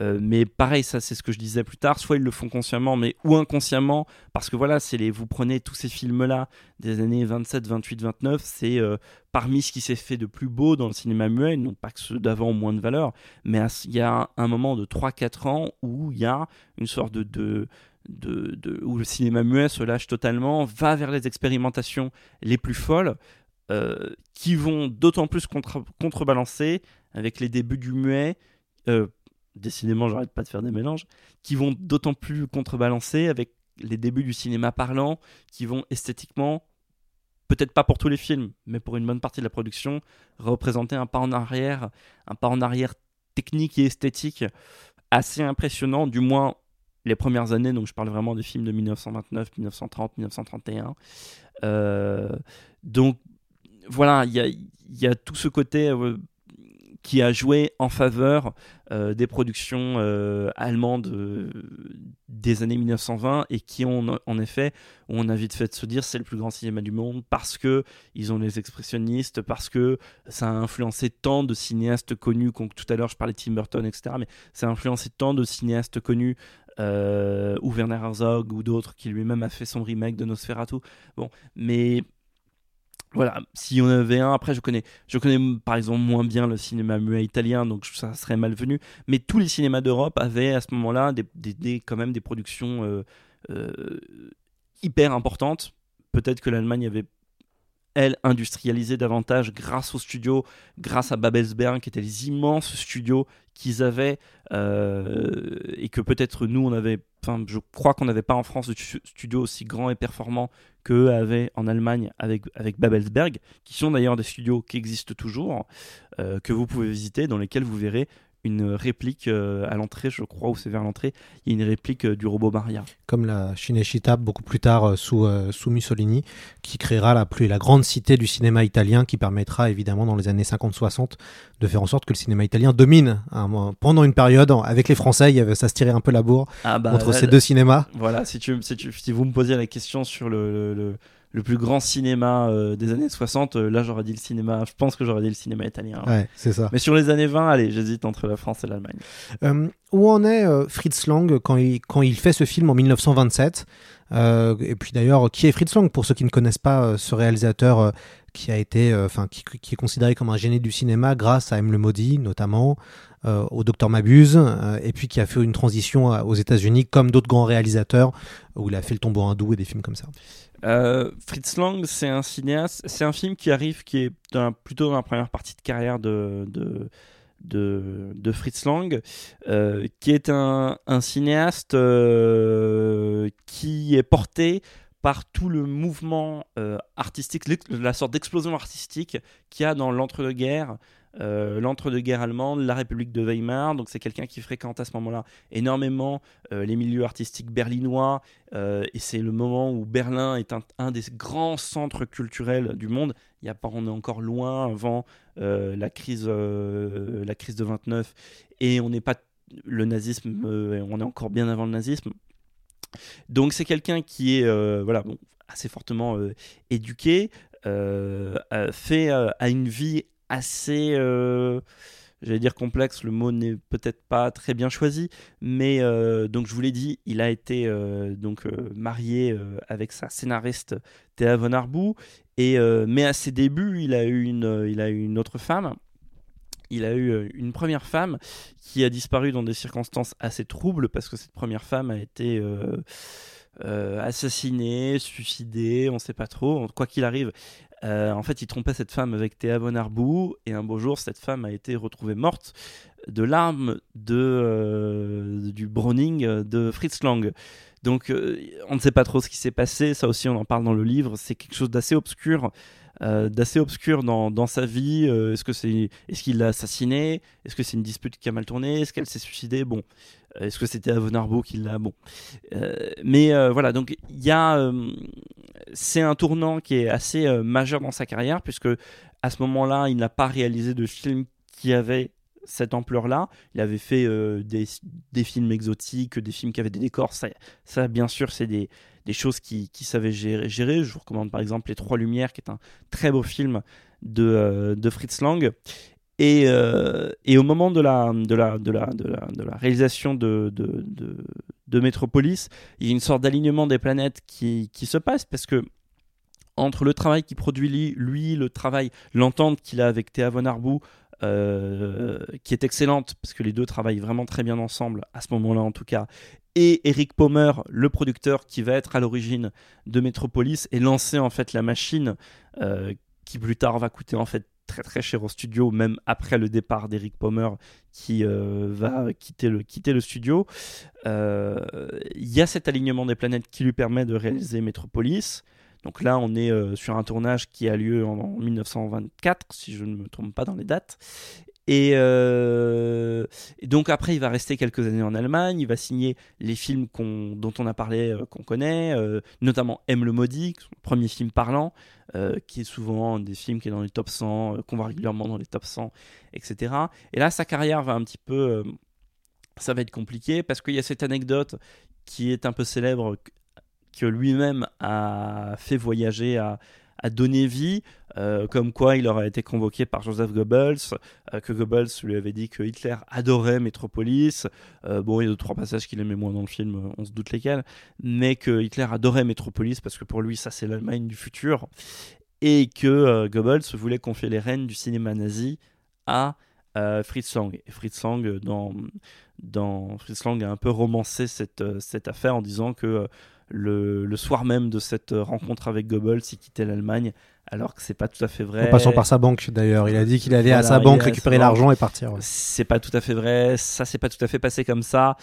euh, mais pareil, ça c'est ce que je disais plus tard, soit ils le font consciemment, mais ou inconsciemment, parce que voilà, c'est les, vous prenez tous ces films-là des années 27, 28, 29, c'est euh, parmi ce qui s'est fait de plus beau dans le cinéma muet, non pas que ceux d'avant ont moins de valeur, mais il y a un, moment de 3-4 ans où il y a une sorte de, de, de, de- où le cinéma muet se lâche totalement, va vers les expérimentations les plus folles, euh, qui vont d'autant plus contre- contrebalancer avec les débuts du muet. Décidément, j'arrête pas de faire des mélanges, qui vont d'autant plus contrebalancer avec les débuts du cinéma parlant, qui vont esthétiquement, peut-être pas pour tous les films, mais pour une bonne partie de la production, représenter un pas en arrière, un pas en arrière technique et esthétique assez impressionnant, du moins les premières années, donc je parle vraiment des films de 1929, 1930, 1931. Euh, donc voilà, il y a, il y a tout ce côté euh, qui a joué en faveur euh, des productions euh, allemandes euh, des années 1920 et qui ont en effet, on a vite fait de se dire c'est le plus grand cinéma du monde parce que ils ont les expressionnistes, parce que ça a influencé tant de cinéastes connus, tout à l'heure je parlais de Tim Burton, etc. Mais ça a influencé tant de cinéastes connus ou Werner Herzog ou d'autres qui lui-même a fait son remake de Nosferatu. Bon, mais voilà, si on avait un, après je connais, je connais par exemple moins bien le cinéma muet italien, donc ça serait malvenu, mais tous les cinémas d'Europe avaient à ce moment-là des- quand même des productions euh, euh, hyper importantes. Peut-être que l'Allemagne avait, elle, industrialisé davantage grâce aux studios, grâce à Babelsberg, qui étaient les immenses studios qu'ils avaient, euh, et que peut-être nous, on avait, je crois qu'on n'avait pas en France de stu- studio aussi grand et performant qu'eux avaient en Allemagne avec, avec Babelsberg, qui sont d'ailleurs des studios qui existent toujours, euh, que vous pouvez visiter, dans lesquels vous verrez une réplique euh, à l'entrée, je crois, ou c'est vers l'entrée, il y a une réplique euh, du robot Maria. Comme la Cinecittà beaucoup plus tard euh, sous, sous Mussolini, qui créera la plus la grande cité du cinéma italien, qui permettra évidemment dans les années 50-60 de faire en sorte que le cinéma italien domine moment- pendant une période. Avec les Français, il y avait, ça se tirait un peu la bourre Ah bah, entre là, ces deux cinémas. Voilà, si, tu, si, tu- si vous me posiez la question sur le, le, le- le plus grand cinéma euh, des années 60, euh, là j'aurais dit le cinéma, je pense que j'aurais dit le cinéma italien. Ouais, c'est ça. Mais sur les années 20, allez, j'hésite entre la France et l'Allemagne. Euh, où en est Fritz Lang quand il, quand il fait ce film en 1927 Euh, Et puis d'ailleurs, qui est Fritz Lang Pour ceux qui ne connaissent pas ce réalisateur qui a été, enfin, qui, qui est considéré comme un génie du cinéma grâce à M. le Maudit notamment, au Docteur Mabuse, euh, et puis qui a fait une transition aux États-Unis comme d'autres grands réalisateurs où il a fait Le Tombeau hindou et des films comme ça. Euh, Fritz Lang, c'est un cinéaste, c'est un film qui arrive, qui est plutôt dans la première partie de carrière de, de, de, Fritz Lang, euh, qui est un, un cinéaste euh, qui est porté par tout le mouvement euh, artistique, la sorte d'explosion artistique qu'il y a dans l'entre-deux-guerres, euh, l'entre-deux-guerres allemande, la République de Weimar. Donc c'est quelqu'un qui fréquente à ce moment-là énormément euh, les milieux artistiques berlinois, euh, et c'est le moment où Berlin est un, des grands centres culturels du monde. Il y a pas, on est encore loin avant la crise, la crise de 29, et on n'est pas le nazisme, on est encore bien avant le nazisme. Donc c'est quelqu'un qui est voilà bon, assez fortement éduqué, fait a une vie assez euh, j'allais dire complexe, le mot n'est peut-être pas très bien choisi, mais euh, donc je vous l'ai dit, il a été euh, donc marié avec sa scénariste Théa Von Arbou, et mais à ses débuts, il a eu une, il a eu une autre femme. Il a eu une première femme qui a disparu dans des circonstances assez troubles parce que cette première femme a été assassinée, suicidée, on ne sait pas trop. Quoi qu'il arrive, euh, en fait, il trompait cette femme avec Théa Von Arbou et un beau jour, cette femme a été retrouvée morte de l'arme de, euh, du Browning de Fritz Lang. Donc, euh, on ne sait pas trop ce qui s'est passé. Ça aussi, on en parle dans le livre. C'est quelque chose d'assez obscur. d'assez obscur dans, dans, sa vie. Est-ce que c'est, est-ce qu'il l'a assassiné Est-ce que c'est une dispute qui a mal tourné Est-ce qu'elle s'est suicidée Bon, est-ce que c'était Arbo qui l'a? Bon, mais voilà. Donc il y a, c'est un tournant qui est assez majeur dans sa carrière puisque à ce moment-là, il n'a pas réalisé de film qui avait cette ampleur-là. Il avait fait des, des, films exotiques, des films qui avaient des décors. Ça, ça bien sûr, c'est des, des choses qui, qui savaient gérer, Je vous recommande par exemple Les Trois Lumières, qui est un très beau film de, euh, de Fritz Lang. Et, euh, et, au moment de la, de la, de la, de la, réalisation de, de, de, de, Metropolis, il y a une sorte d'alignement des planètes qui, qui, se passe parce que entre le travail qu'il produit lui, le travail, l'entente qu'il a avec Théa Von Arbou, euh, qui est excellente parce que les deux travaillent vraiment très bien ensemble à ce moment-là en tout cas, et Eric Pomer, le producteur qui va être à l'origine de Metropolis et lancer en fait la machine euh, qui plus tard va coûter en fait très très cher au studio, même après le départ d'Eric Pomer qui euh, va quitter le, quitter le studio. Euh, il y a cet alignement des planètes qui lui permet de réaliser Metropolis. Donc là, on est sur un tournage qui a lieu en, en, 1924, si je ne me trompe pas dans les dates. Euh, et, donc après, il va rester quelques années en Allemagne. Il va signer les films dont on a parlé, euh, qu'on connaît, euh, notamment M le maudit, premier film parlant, qui est souvent des films qui est dans les top 100, qu'on voit régulièrement dans les top 100, etc. Et là, sa carrière va un petit peu, ça va être compliqué parce qu'il y a cette anecdote qui est un peu célèbre que lui-même a fait voyager à, a donné vie, euh, comme quoi il aurait été convoqué par Joseph Goebbels, euh, que Goebbels lui avait dit que Hitler adorait Metropolis. Euh, bon, il y a deux trois passages qu'il aimait moins dans le film, on se doute lesquels, mais que Hitler adorait Metropolis parce que pour lui ça c'est l'Allemagne du futur, et que Goebbels voulait confier les rênes du cinéma nazi à Fritz Lang. Et Fritz Lang, dans, Fritz Lang a un peu romancé cette, cette affaire en disant que le, soir même de cette rencontre avec Goebbels, il quittait l'Allemagne, alors que c'est pas tout à fait vrai. En passant par sa banque d'ailleurs, il a dit qu'il allait à sa banque récupérer l'argent et partir. C'est pas tout à fait vrai, ça s'est pas tout à fait passé comme ça.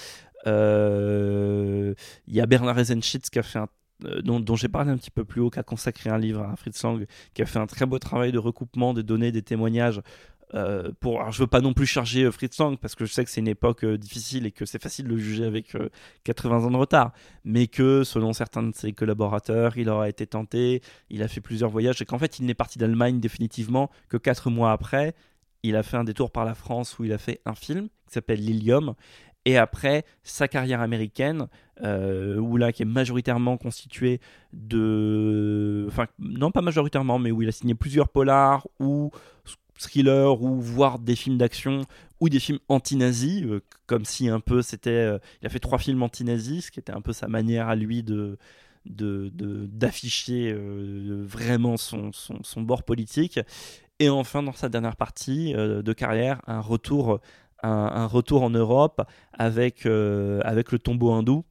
Euh, il y a Bernard Eisenschitz qui a fait euh, dont, j'ai parlé un petit peu plus haut, qui a consacré un livre à Fritz Lang, qui a fait un très beau travail de recoupement des données, des témoignages euh, pour, alors je veux pas non plus charger euh, Fritz Lang parce que je sais que c'est une époque euh, difficile et que c'est facile de le juger avec 80 ans de retard, mais que selon certains de ses collaborateurs, il aura été tenté, il a fait plusieurs voyages et qu'en fait il n'est parti d'Allemagne définitivement que 4 mois après. Il a fait un détour par la France où il a fait un film qui s'appelle Lilium et après sa carrière américaine, où là qui est majoritairement constituée de, enfin non pas majoritairement, mais où il a signé plusieurs polars ou thriller ou voire des films d'action ou des films anti-nazis, euh, comme si un peu c'était. Euh, il a fait trois films anti-nazis, ce qui était un peu sa manière à lui de d'afficher de, euh, vraiment son, son, son, bord politique. Et enfin, dans sa dernière partie de carrière, un retour, un, retour en Europe avec, avec Le tombeau hindou,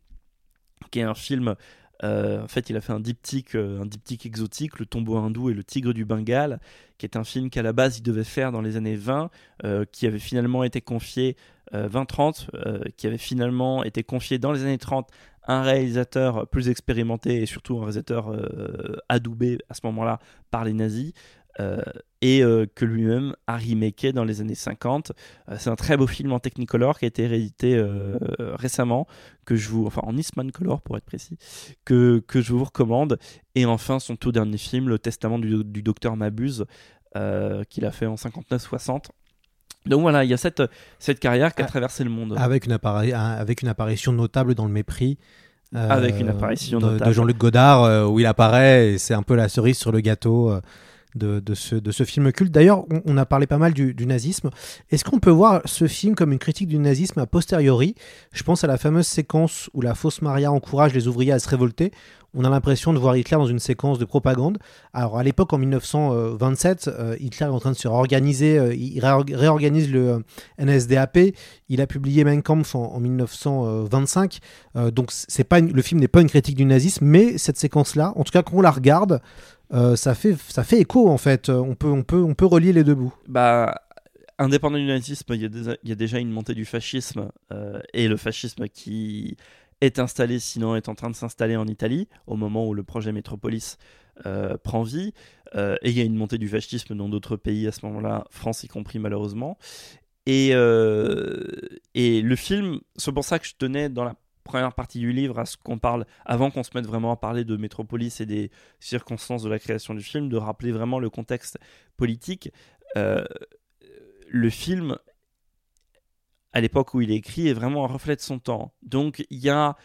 qui est un film euh, en fait, il a fait un diptyque, euh, un diptyque exotique, Le tombeau hindou et le tigre du Bengale, qui est un film qu'à la base il devait faire dans les années 20, euh, qui avait finalement été confié 20-30, qui avait finalement été confié dans les années 30 à un réalisateur plus expérimenté et surtout un réalisateur adoubé à ce moment-là par les nazis. Euh, et euh, que lui-même a remaké dans les années 50. Euh, c'est un très beau film en Technicolor qui a été réédité récemment, que je vous, enfin en Eastman Color pour être précis, que, que je vous recommande. Et enfin son tout dernier film, Le Testament du, du docteur Mabuse, qu'il a fait en 59-60. Donc voilà, il y a cette, cette carrière qui a ah, traversé le monde. Avec une, avec une apparition notable dans le mépris. avec une apparition de, notable. de Jean-Luc Godard, où il apparaît, et c'est un peu la cerise sur le gâteau de, ce, film culte. D'ailleurs, on, a parlé pas mal du, du nazisme. Est-ce qu'on peut voir ce film comme une critique du nazisme a posteriori? Je pense à la fameuse séquence où la fausse Maria encourage les ouvriers à se révolter. On a l'impression de voir Hitler dans une séquence de propagande. Alors à l'époque, en 1927, euh, Hitler est en train de se réorganiser. Euh, il réorganise le euh, NSDAP. Il a publié Mein Kampf en, 1925. donc c'est pas le film n'est pas une critique du nazisme, mais cette séquence-là, en tout cas quand on la regarde, euh, ça, fait, ça fait écho en fait. Euh, on peut, on peut, on peut relier les deux bouts. Bah, indépendant du nazisme, il y, a déjà une montée du fascisme euh, et le fascisme qui est installé, sinon est en train de s'installer en Italie au moment où le projet Métropolis prend vie. Et il y a une montée du fascisme dans d'autres pays à ce moment-là, France y compris malheureusement. Et, et le film, c'est pour ça que je tenais dans la première partie du livre à ce qu'on parle, avant qu'on se mette vraiment à parler de Métropolis et des circonstances de la création du film, de rappeler vraiment le contexte politique. Euh, le film, à l'époque où il est écrit, est vraiment un reflet de son temps. Donc il y a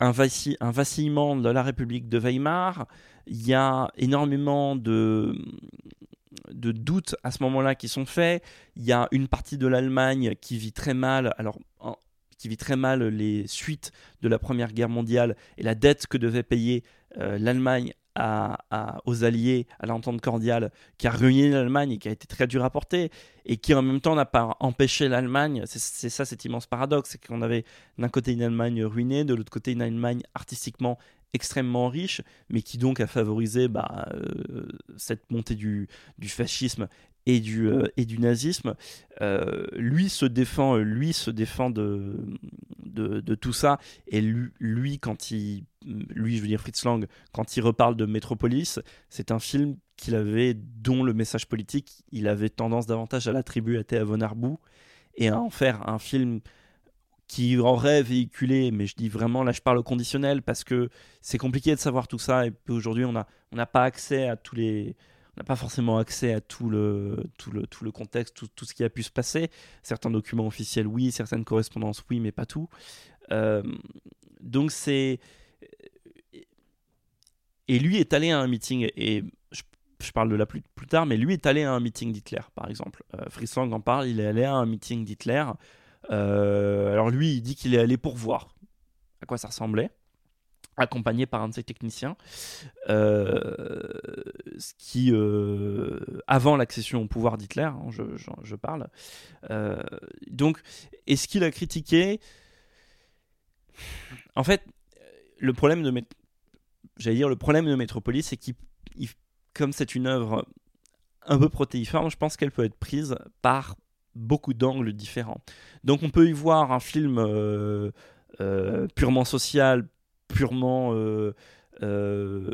un, un vacillement de la République de Weimar, il y a énormément de, de doutes à ce moment-là qui sont faits. Il y a une partie de l'Allemagne qui vit très mal, alors qui vit très mal les suites de la Première Guerre mondiale et la dette que devait payer euh, l'Allemagne à- aux Alliés à l'entente cordiale, qui a ruiné l'Allemagne et qui a été très dur à porter, et qui en même temps n'a pas empêché l'Allemagne. C'est c'est ça cet immense paradoxe, c'est qu'on avait d'un côté une Allemagne ruinée, de l'autre côté une Allemagne artistiquement extrêmement riche, mais qui donc a favorisé bah, euh, cette montée du, du fascisme et du, euh, et du nazisme. Euh, lui se défend, lui se défend de, tout ça, et lui, quand il, lui, je veux dire Fritz Lang, quand il reparle de Metropolis, c'est un film qu'il avait, dont le message politique, il avait tendance davantage à l'attribuer à Théa von Arbou et à en faire un film qui aurait véhiculé, mais je dis vraiment, là je parle au conditionnel parce que c'est compliqué de savoir tout ça et aujourd'hui on n'a on n'a pas accès à tous les... On n'a pas forcément accès à tout le, tout le, tout le contexte, tout, tout ce qui a pu se passer. Certains documents officiels, oui, certaines correspondances, oui, mais pas tout. Euh, donc c'est... Et lui est allé à un meeting, et je, je parle de là plus, plus tard, mais lui est allé à un meeting d'Hitler, par exemple. Euh, en parle, il est allé à un meeting d'Hitler. Euh, alors lui, il dit qu'il est allé pour voir à quoi ça ressemblait, accompagné par un de ses techniciens, euh, ce qui, euh, avant l'accession au pouvoir d'Hitler, hein, je, je, parle. Euh, donc, est-ce qu'il a critiqué? En fait, le problème de, j'allais dire, le problème de Metropolis, c'est qu'il, il- comme c'est une œuvre un peu protéiforme, je pense qu'elle peut être prise par beaucoup d'angles différents. Donc on peut y voir un film euh, purement social, purement... euh, euh,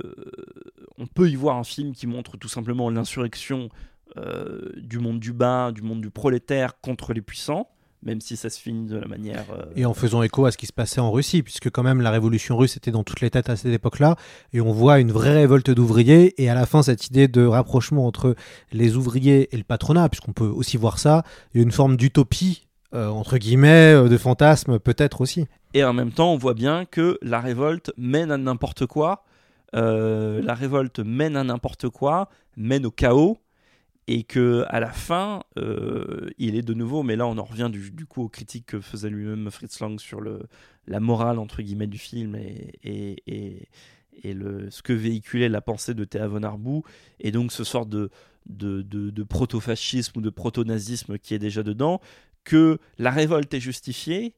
on peut y voir un film qui montre tout simplement l'insurrection euh, du monde du bas, du monde du prolétaire contre les puissants, même si ça se finit de la manière... Et en faisant écho à ce qui se passait en Russie, puisque quand même la révolution russe était dans toutes les têtes à cette époque-là, et on voit une vraie révolte d'ouvriers, et à la fin cette idée de rapprochement entre les ouvriers et le patronat, puisqu'on peut aussi voir ça, il y a une forme d'utopie, entre guillemets, de fantasme peut-être aussi. Et en même temps, on voit bien que la révolte mène à n'importe quoi. Euh, la révolte mène à n'importe quoi, mène au chaos. Et que à la fin, euh, il est de nouveau, mais là on en revient du, coup aux critiques que faisait lui-même Fritz Lang sur le, la morale entre guillemets du film et, et, et, et le, ce que véhiculait la pensée de Théa von Arbou, et donc ce sort de, de, de, de proto-fascisme ou de proto-nazisme qui est déjà dedans, que la révolte est justifiée,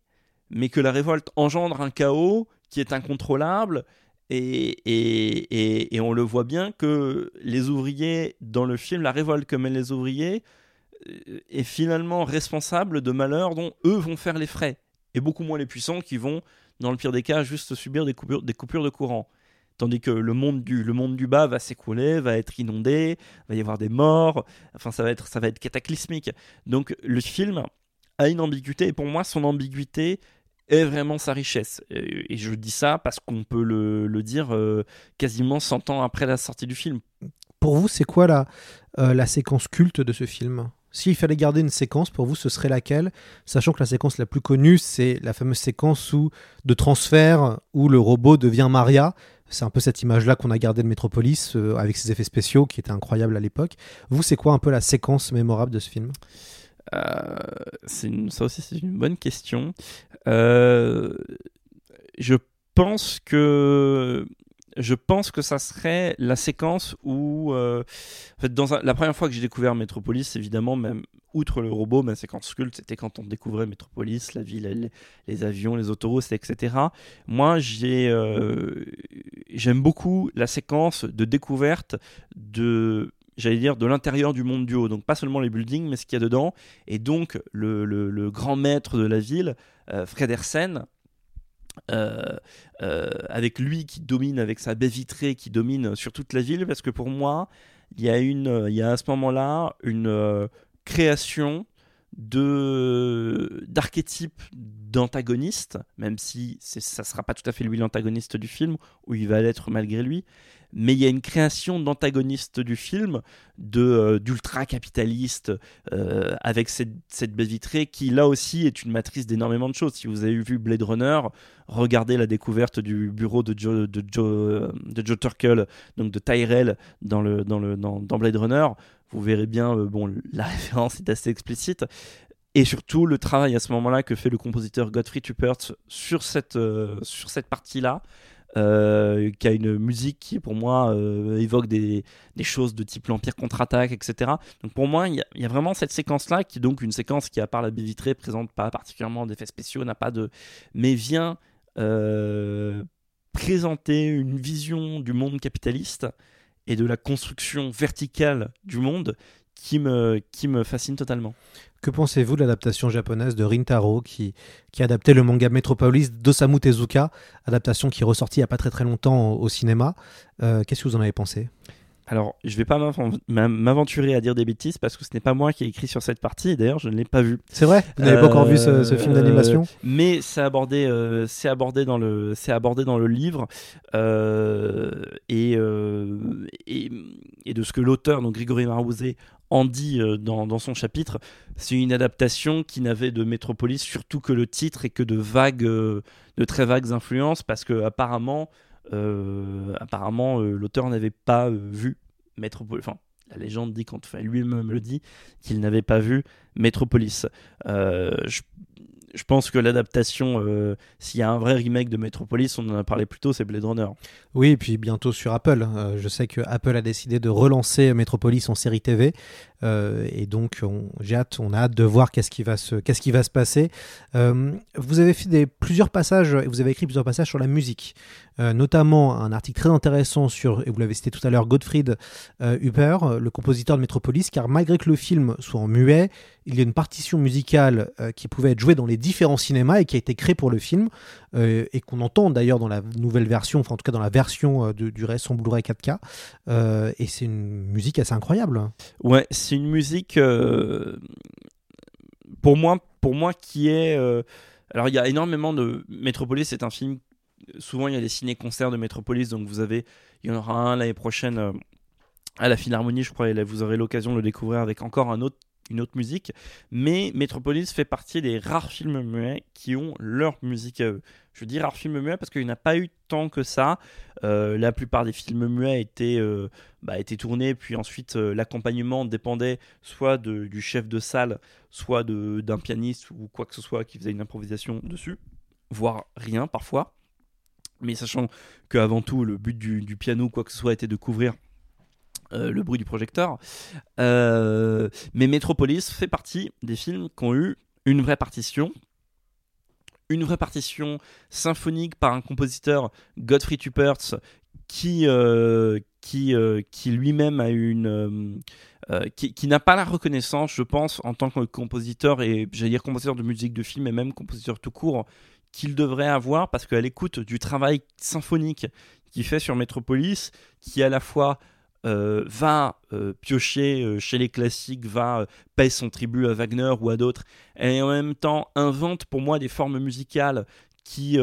mais que la révolte engendre un chaos qui est incontrôlable. Et, et, et, on le voit bien que les ouvriers, dans le film, la révolte que mènent les ouvriers euh, est finalement responsable de malheurs dont eux vont faire les frais. Et beaucoup moins les puissants qui vont, dans le pire des cas, juste subir des coupures, des coupures de courant. Tandis que le monde du, le monde du bas va s'écrouler, va être inondé, va y avoir des morts, enfin ça va être, ça va être cataclysmique. Donc le film a une ambiguïté, et pour moi son ambiguïté est vraiment sa richesse. Et, je dis ça parce qu'on peut le, le dire euh, quasiment 100 ans après la sortie du film. Pour vous, c'est quoi la, euh, la séquence culte de ce film? S'il fallait garder une séquence, pour vous, ce serait laquelle? Sachant que la séquence la plus connue, c'est la fameuse séquence où, de transfert où le robot devient Maria. C'est un peu cette image-là qu'on a gardée de Metropolis, euh, avec ses effets spéciaux qui étaient incroyables à l'époque. Vous, c'est quoi un peu la séquence mémorable de ce film? Une- ça aussi, c'est une bonne question. Euh, je pense que je pense que ça serait la séquence où, euh, en fait, dans la première fois que j'ai découvert Metropolis, évidemment, même outre le robot, ma séquence culte, c'était quand on découvrait Metropolis, la ville, les, avions, les autoroutes, etc. Moi, j'ai, euh, j'aime beaucoup la séquence de découverte de j'allais dire, de l'intérieur du monde du haut. Donc pas seulement les buildings, mais ce qu'il y a dedans. Et donc le, grand maître de la ville, euh, Fredersen, euh, euh, avec lui qui domine avec sa baie vitrée qui domine sur toute la ville parce que pour moi il y a à ce moment-là une euh, création de d'archétypes d'antagonistes même si ça sera pas tout à fait lui l'antagoniste du film où il va l'être malgré lui mais il y a une création d'antagonistes du film, de euh, d'ultra capitalistes euh, avec cette, cette baie vitrée qui là aussi est une matrice d'énormément de choses. Si vous avez vu Blade Runner, regardez la découverte du bureau de Joe, de Joe, de Joe Turkel, donc de Tyrell dans, le, dans, le, dans, Blade Runner. Vous verrez bien, euh, bon, la référence est assez explicite. Et surtout, le travail à ce moment-là que fait le compositeur Godfrey Tuppert sur cette, sur cette partie-là, euh, qui a une musique qui pour moi euh, évoque des, choses de type l'Empire contre-attaque, etc. Donc pour moi, il y, y, a vraiment cette séquence-là, qui est donc une séquence qui, à part la baie vitrée, présente pas particulièrement d'effets spéciaux, n'a pas de. mais vient euh, présenter une vision du monde capitaliste et de la construction verticale du monde qui me, qui me fascine totalement. Que pensez-vous de l'adaptation japonaise de Rintaro qui, qui a adapté le manga Metropolis d'Osamu Tezuka, adaptation qui est ressortie il n'y a pas très très longtemps au, au cinéma euh, Qu'est-ce que vous en avez pensé? Alors, je vais pas m'aventurer à dire des bêtises parce que ce n'est pas moi qui ai écrit sur cette partie. D'ailleurs, je ne l'ai pas vu. C'est vrai? Vous n'avez euh, pas encore vu ce, ce film d'animation? euh, Mais c'est abordé, euh, c'est abordé dans le, c'est abordé dans le livre euh, et, et, et de ce que l'auteur, donc Grégory Marouzé, en dit dans, dans, son chapitre, c'est une adaptation qui n'avait de métropolis surtout que le titre et que de vagues, de très vagues influences parce que apparemment euh, apparemment, euh, l'auteur n'avait pas euh, vu Metropolis. Enfin, la légende dit, quand lui-même le dit, qu'il n'avait pas vu Metropolis. Je pense que l'adaptation, euh, s'il y a un vrai remake de Metropolis, on en a parlé plus tôt, c'est Blade Runner. Oui, et puis bientôt sur Apple. Euh, je sais que Apple a décidé de relancer Metropolis en série TV. Euh, et donc, j'ai hâte, on a hâte de voir qu'est-ce qui va se, qu'est-ce qui va se passer. Euh, vous avez fait plusieurs passages, vous avez écrit plusieurs passages sur la musique, euh, notamment un article très intéressant sur, et vous l'avez cité tout à l'heure, Gottfried Hupper, le compositeur de Metropolis, car malgré que le film soit en muet, il y a une partition musicale qui pouvait être jouée dans les différents cinémas et qui a été créée pour le film, et qu'on entend d'ailleurs dans la nouvelle version, enfin en tout cas dans la version de, du récent Blu-ray 4K, et c'est une musique assez incroyable. Ouais, c'est une musique euh, pour moi pour moi qui est euh, alors il y a énormément de Metropolis c'est un film souvent il y a des ciné-concerts de Metropolis donc vous avez il y en aura un l'année prochaine euh, à la Philharmonie je crois et là, vous aurez l'occasion de le découvrir avec encore un autre une autre musique, mais Metropolis fait partie des rares films muets qui ont leur musique à eux. Je dis rares films muets parce qu'il n'y a pas eu tant que ça. Euh, la plupart des films muets étaient, euh, bah, étaient tournés, puis ensuite euh, l'accompagnement dépendait soit de, du chef de salle, soit d'un pianiste ou quoi que ce soit qui faisait une improvisation dessus, voire rien parfois. Mais sachant qu'avant tout, le but du, du piano, quoi que ce soit, était de couvrir euh, le bruit du projecteur. Euh, mais Metropolis fait partie des films qui ont eu une vraie partition. Une vraie partition symphonique par un compositeur, Godfrey Tupperts, qui, euh, qui, qui lui-même a une. Euh, qui, qui n'a pas la reconnaissance, je pense, en tant que compositeur, et j'allais dire compositeur de musique de film, et même compositeur tout court, qu'il devrait avoir, parce qu'à l'écoute du travail symphonique qu'il fait sur Metropolis, qui est à la fois euh, va euh, piocher euh, chez les classiques, va payer son tribut à Wagner ou à d'autres, et en même temps invente pour moi des formes musicales qui,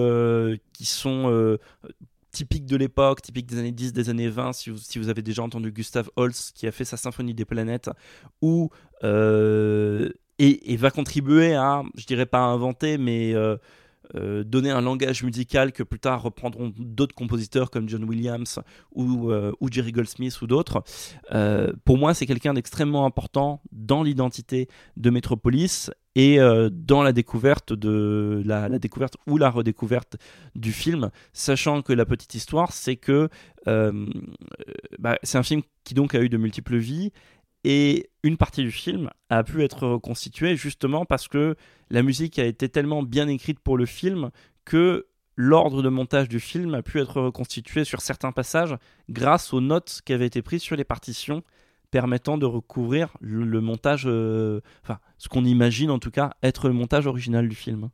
qui sont typiques de l'époque, typiques des années 10, des années 20, si vous, si vous avez déjà entendu Gustav Holst qui a fait sa symphonie des planètes, et, et, va contribuer à, je dirais pas inventer, mais euh, donner un langage musical que plus tard reprendront d'autres compositeurs comme John Williams ou, euh, ou Jerry Goldsmith ou d'autres. Euh, pour moi, c'est quelqu'un d'extrêmement important dans l'identité de Metropolis et dans la découverte de la, découverte ou la redécouverte du film, sachant que la petite histoire, c'est que bah, c'est un film qui donc a eu de multiples vies et une partie du film a pu être reconstituée justement parce que la musique a été tellement bien écrite pour le film que l'ordre de montage du film a pu être reconstitué sur certains passages grâce aux notes qui avaient été prises sur les partitions permettant de recouvrir le, montage, euh, enfin ce qu'on imagine en tout cas être le montage original du film.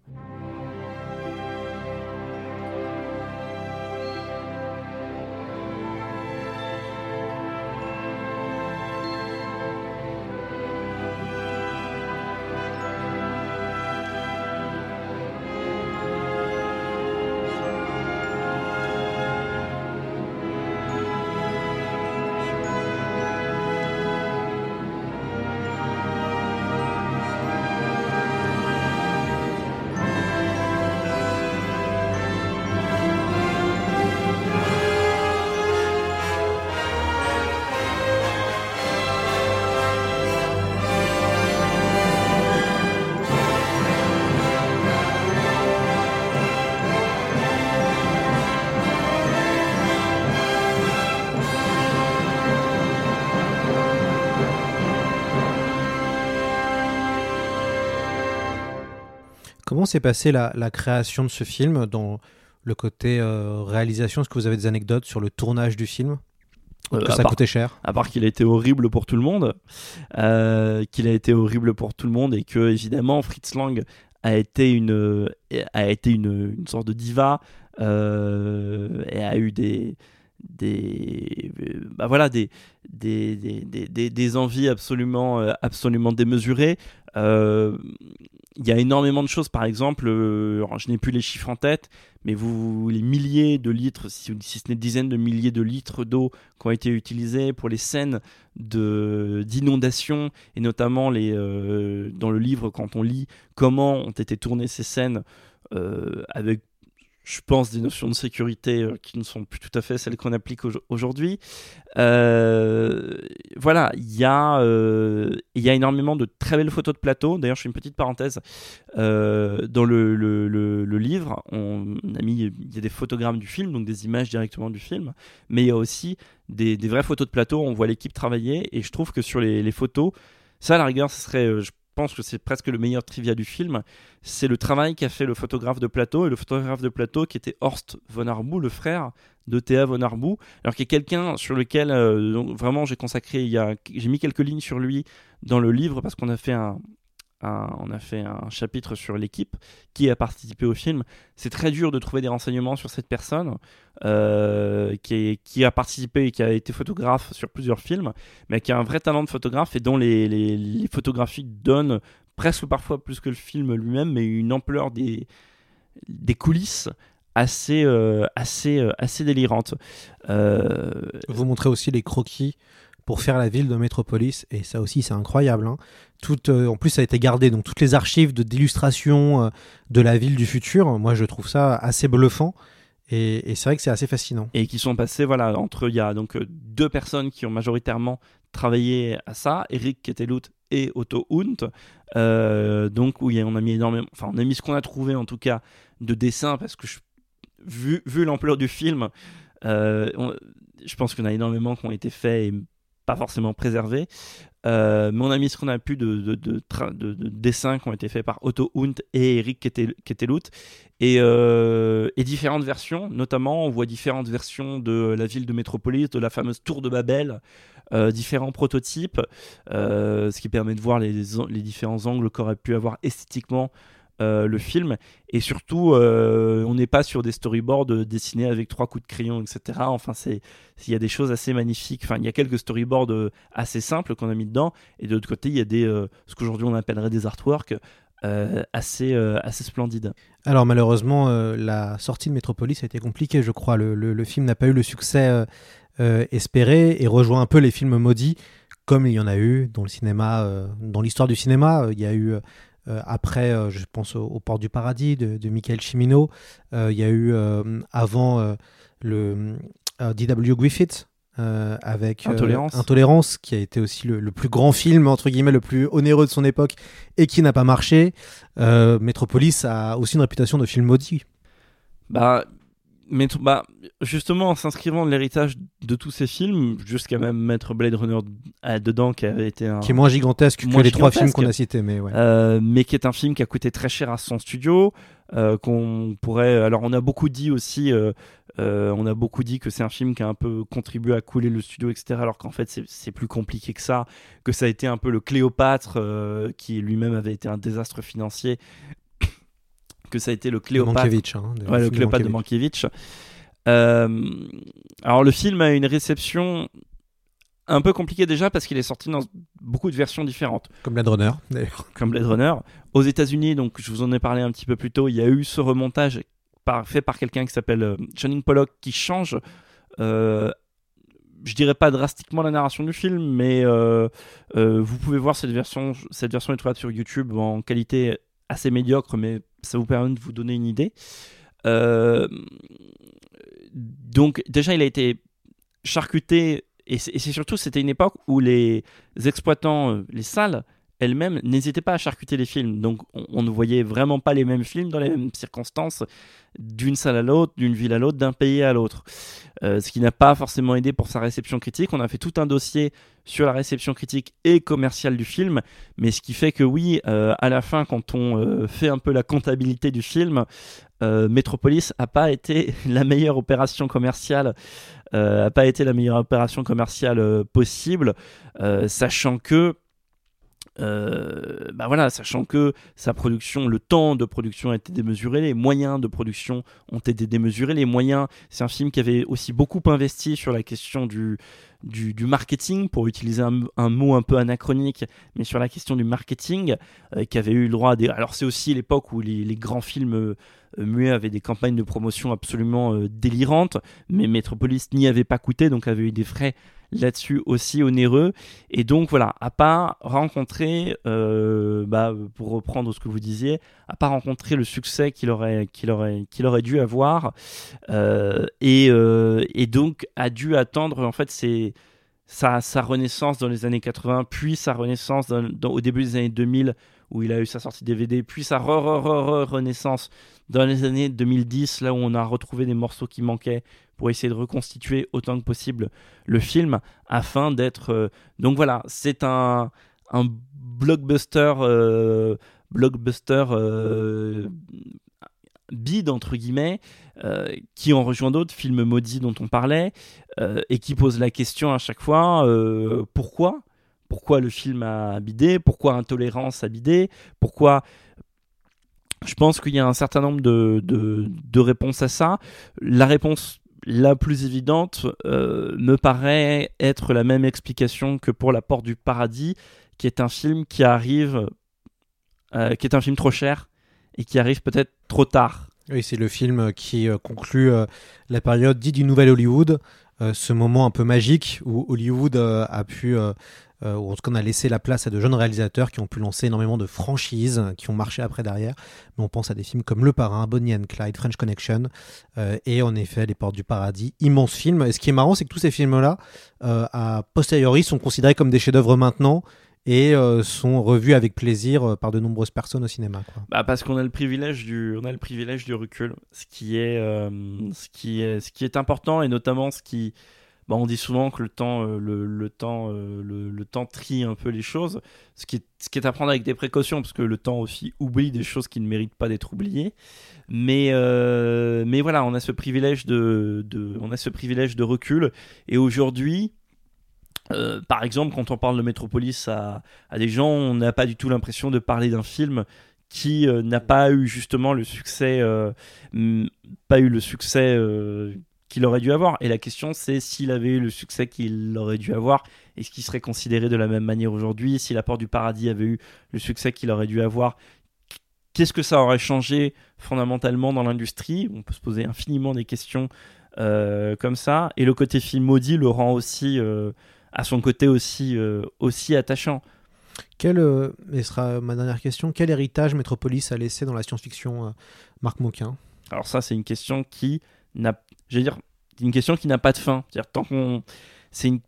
S'est passée la, la création de ce film dans le côté euh, réalisation? Est-ce que vous avez des anecdotes sur le tournage du film? Euh, ça part- coûtait cher? à part qu'il a été horrible pour tout le monde, euh, qu'il a été horrible pour tout le monde et que évidemment Fritz Lang a été une a été une, une sorte de diva et a eu des des bah voilà des des, des, des, des- envies absolument absolument démesurées il y a énormément de choses. Par exemple euh, je n'ai plus les chiffres en tête mais vous les milliers de litres si, ce n'est dizaines de milliers de litres d'eau qui ont été utilisés pour les scènes d'inondation et notamment les euh, dans le livre quand on lit comment ont été tournées ces scènes euh, avec je pense des notions de sécurité euh, qui ne sont plus tout à fait celles qu'on applique au- aujourd'hui. Euh, voilà, il y, a, euh, y a énormément de très belles photos de plateau. D'ailleurs, je fais une petite parenthèse. Euh, dans le, le- livre, on a mis, il y a des photogrammes du film, donc des images directement du film, mais il y a aussi des, des vraies photos de plateau. On voit l'équipe travailler et je trouve que sur les, photos, ça à la rigueur, ce serait, pense que c'est presque le meilleur trivia du film. C'est le travail qu'a fait le photographe de plateau et le photographe de plateau qui était Horst von Arbou, le frère de Théa von Arbou, alors qu'il y a quelqu'un sur lequel euh, vraiment j'ai consacré, j'ai mis quelques lignes sur lui dans le livre parce qu'on a fait un, on a fait un chapitre sur l'équipe qui a participé au film. C'est très dur de trouver des renseignements sur cette personne euh, qui, a participé et qui a été photographe sur plusieurs films, mais qui a un vrai talent de photographe et dont les, photographies donnent presque parfois plus que le film lui-même, mais une ampleur des, coulisses assez, euh, euh, assez délirante. Vous montrez aussi les croquis pour faire la ville de Métropolis, et ça aussi c'est incroyable. hein. Tout, euh, en plus, ça a été gardé, donc toutes les archives de- d'illustration euh, de la ville du futur, moi je trouve ça assez bluffant, et, c'est vrai que c'est assez fascinant. et qui sont passés voilà entre il y a donc euh, deux personnes qui ont majoritairement travaillé à ça Eric Ketelut et Otto Hunt donc où on a mis énormément enfin on a mis ce qu'on a trouvé en tout cas de dessins parce que vu, vu l'ampleur du film euh, on- je pense en a énormément qui ont été faits pas forcément préservés Euh, mais on a mis ce qu'on a pu de, dessins qui ont été faits par Otto Hunt et Eric Ketelut et, euh, et différentes versions. Notamment, on voit différentes versions de la ville de Métropolis, de la fameuse tour de Babel, euh, différents prototypes, euh, ce qui permet de voir les différents angles qu'aurait pu avoir esthétiquement euh, le film. Et surtout, euh, on n'est pas sur des storyboards dessinés avec trois coups de crayon, etc. Enfin, c'est il y a des choses assez magnifiques. Enfin, il y a quelques storyboards euh, assez simples qu'on a mis dedans. Et de l'autre côté, il y a des euh, ce qu'aujourd'hui on appellerait des artworks euh, assez euh, assez splendides. Alors malheureusement, euh, la sortie de Metropolis a été compliquée, je crois. Le, le- film n'a pas eu le succès euh, euh, espéré et rejoint un peu les films maudits, comme il y en a eu dans le cinéma, euh, dans l'histoire du cinéma. euh, Il y a eu euh, après, euh, je pense au, au Port du Paradis de, de Michael Cimino. Euh, il y a eu euh, avant euh, le euh, D.W. Griffith. euh, avec euh, Intolérance. Intolérance, qui a été aussi le, le plus grand film, entre guillemets, le plus onéreux de son époque et qui n'a pas marché. Euh, Metropolis a aussi une réputation de film maudit. Bah, mais bah, justement, en s'inscrivant de l'héritage de tous ces films, jusqu'à même mettre Blade Runner euh, dedans, qui avait été un. qui est moins gigantesque Moins que les trois films qu'on a cités, mais ouais. Euh, mais qui est un film qui a coûté très cher à son studio, euh, qu'on pourrait. Alors, on a beaucoup dit aussi, euh, on a beaucoup dit que c'est un film qui a un peu contribué à couler le studio, etc. Alors qu'en fait, c'est- plus compliqué que ça, que ça a été un peu le Cléopâtre, qui lui-même avait été un désastre financier, que ça a été le Cléopâtre. Hein, de- Ouais, le film de Cléopâtre de Mankiewicz. Euh, alors le film a une réception un peu compliquée déjà parce qu'il est sorti dans beaucoup de versions différentes, Comme Blade Runner, d'ailleurs. comme Blade Runner. Aux États-Unis, donc je vous en ai parlé un petit peu plus tôt, il y a eu ce remontage par, fait par quelqu'un qui s'appelle euh, Channing Pollock qui change. euh, je dirais pas drastiquement la narration du film, mais vous pouvez voir cette version. Cette version est trouvable sur YouTube en qualité assez médiocre, mais ça vous permet de vous donner une idée. Euh, donc déjà, il a été charcuté, et c'est surtout, c'était une époque où les exploitants, euh, les salles, elle-même n'hésitait pas à charcuter les films. Donc on, ne voyait vraiment pas les mêmes films dans les mêmes circonstances d'une salle à l'autre, d'une ville à l'autre, d'un pays à l'autre. Euh, ce qui n'a pas forcément aidé pour sa réception critique. On a fait tout un dossier sur la réception critique et commerciale du film, mais ce qui fait que oui, euh, à la fin, quand on euh, fait un peu la comptabilité du film, Metropolis a pas été la meilleure opération commerciale, euh, a pas été la meilleure opération commerciale possible, sachant que euh, bah voilà, sachant que sa production, le temps de production a été démesuré, les moyens de production ont été démesurés, les moyens, c'est un film qui avait aussi beaucoup investi sur la question du, du, marketing, pour utiliser un, mot un peu anachronique, mais sur la question du marketing, euh, qui avait eu le droit à des... Alors c'est aussi l'époque où les, grands films euh, muets avaient des campagnes de promotion absolument délirantes, mais Metropolis n'y avait pas coûté, donc avait eu des frais là-dessus aussi onéreux. Et donc voilà, à pas rencontrer, euh, bah, pour reprendre ce que vous disiez, à pas rencontrer le succès qu'il aurait, qu'il aurait, qu'il aurait dû avoir, euh, et, euh, et donc a dû attendre en fait sa, sa renaissance dans les années 80, puis sa renaissance au début des années 2000 où il a eu sa sortie DVD, puis sa re, re, re, renaissance dans les années 2010, là où on a retrouvé des morceaux qui manquaient pour essayer de reconstituer autant que possible le film afin d'être. Euh... Donc voilà, c'est un, blockbuster, euh, blockbuster euh, bide entre guillemets, euh, qui en rejoint d'autres films maudits dont on parlait euh, et qui pose la question à chaque fois pourquoi? Pourquoi le film a bidé, pourquoi Intolérance a bidé, pourquoi... Je pense qu'il y a un certain nombre de, de, de, réponses à ça. La réponse la plus évidente euh, me paraît être la même explication que pour La Porte du Paradis, qui est un film qui arrive, euh, qui est un film trop cher et qui arrive peut-être trop tard. Oui, c'est le film qui euh, conclut la période dite du Nouvel Hollywood, ce moment un peu magique où Hollywood a pu euh, ou en tout cas on a laissé la place à de jeunes réalisateurs qui ont pu lancer énormément de franchises qui ont marché après derrière. Mais on pense à des films comme Le Parrain, Bonnie and Clyde, French Connection euh, et en effet Les Portes du Paradis, immense film. Et ce qui est marrant, c'est que tous ces films-là, euh, à posteriori, sont considérés comme des chefs-d'œuvre maintenant et euh, sont revus avec plaisir euh, par de nombreuses personnes au cinéma. Bah parce qu'on a le privilège du, on a le privilège du recul, ce qui est, euh, ce qui est, ce qui est important et notamment ce qui bah, on dit souvent que le temps, euh, le, temps, euh, le, temps trie un peu les choses, ce qui, est, à prendre avec des précautions, parce que le temps aussi oublie des choses qui ne méritent pas d'être oubliées. Mais, euh, voilà, on a ce privilège de, recul. Et aujourd'hui, par exemple, quand on parle de Métropolis à, des gens, on n'a pas du tout l'impression de parler d'un film qui n'a pas eu justement le succès, pas eu le succès qu'il aurait dû avoir. Et la question, c'est s'il avait eu le succès qu'il aurait dû avoir, est-ce qu'il serait considéré de la même manière aujourd'hui? Si La Porte du Paradis avait eu le succès qu'il aurait dû avoir, qu'est-ce que ça aurait changé fondamentalement dans l'industrie? On peut se poser infiniment des questions euh, comme ça. Et le côté film maudit le rend aussi, euh, à son côté aussi, euh, aussi attachant. Quel, et sera ma dernière question, quel héritage Metropolis a laissé dans la science-fiction Marc Moquin? Alors ça, c'est une question qui n'a je veux dire, une question qui n'a pas de fin. C'est-à-dire, tant qu'on. C'est une.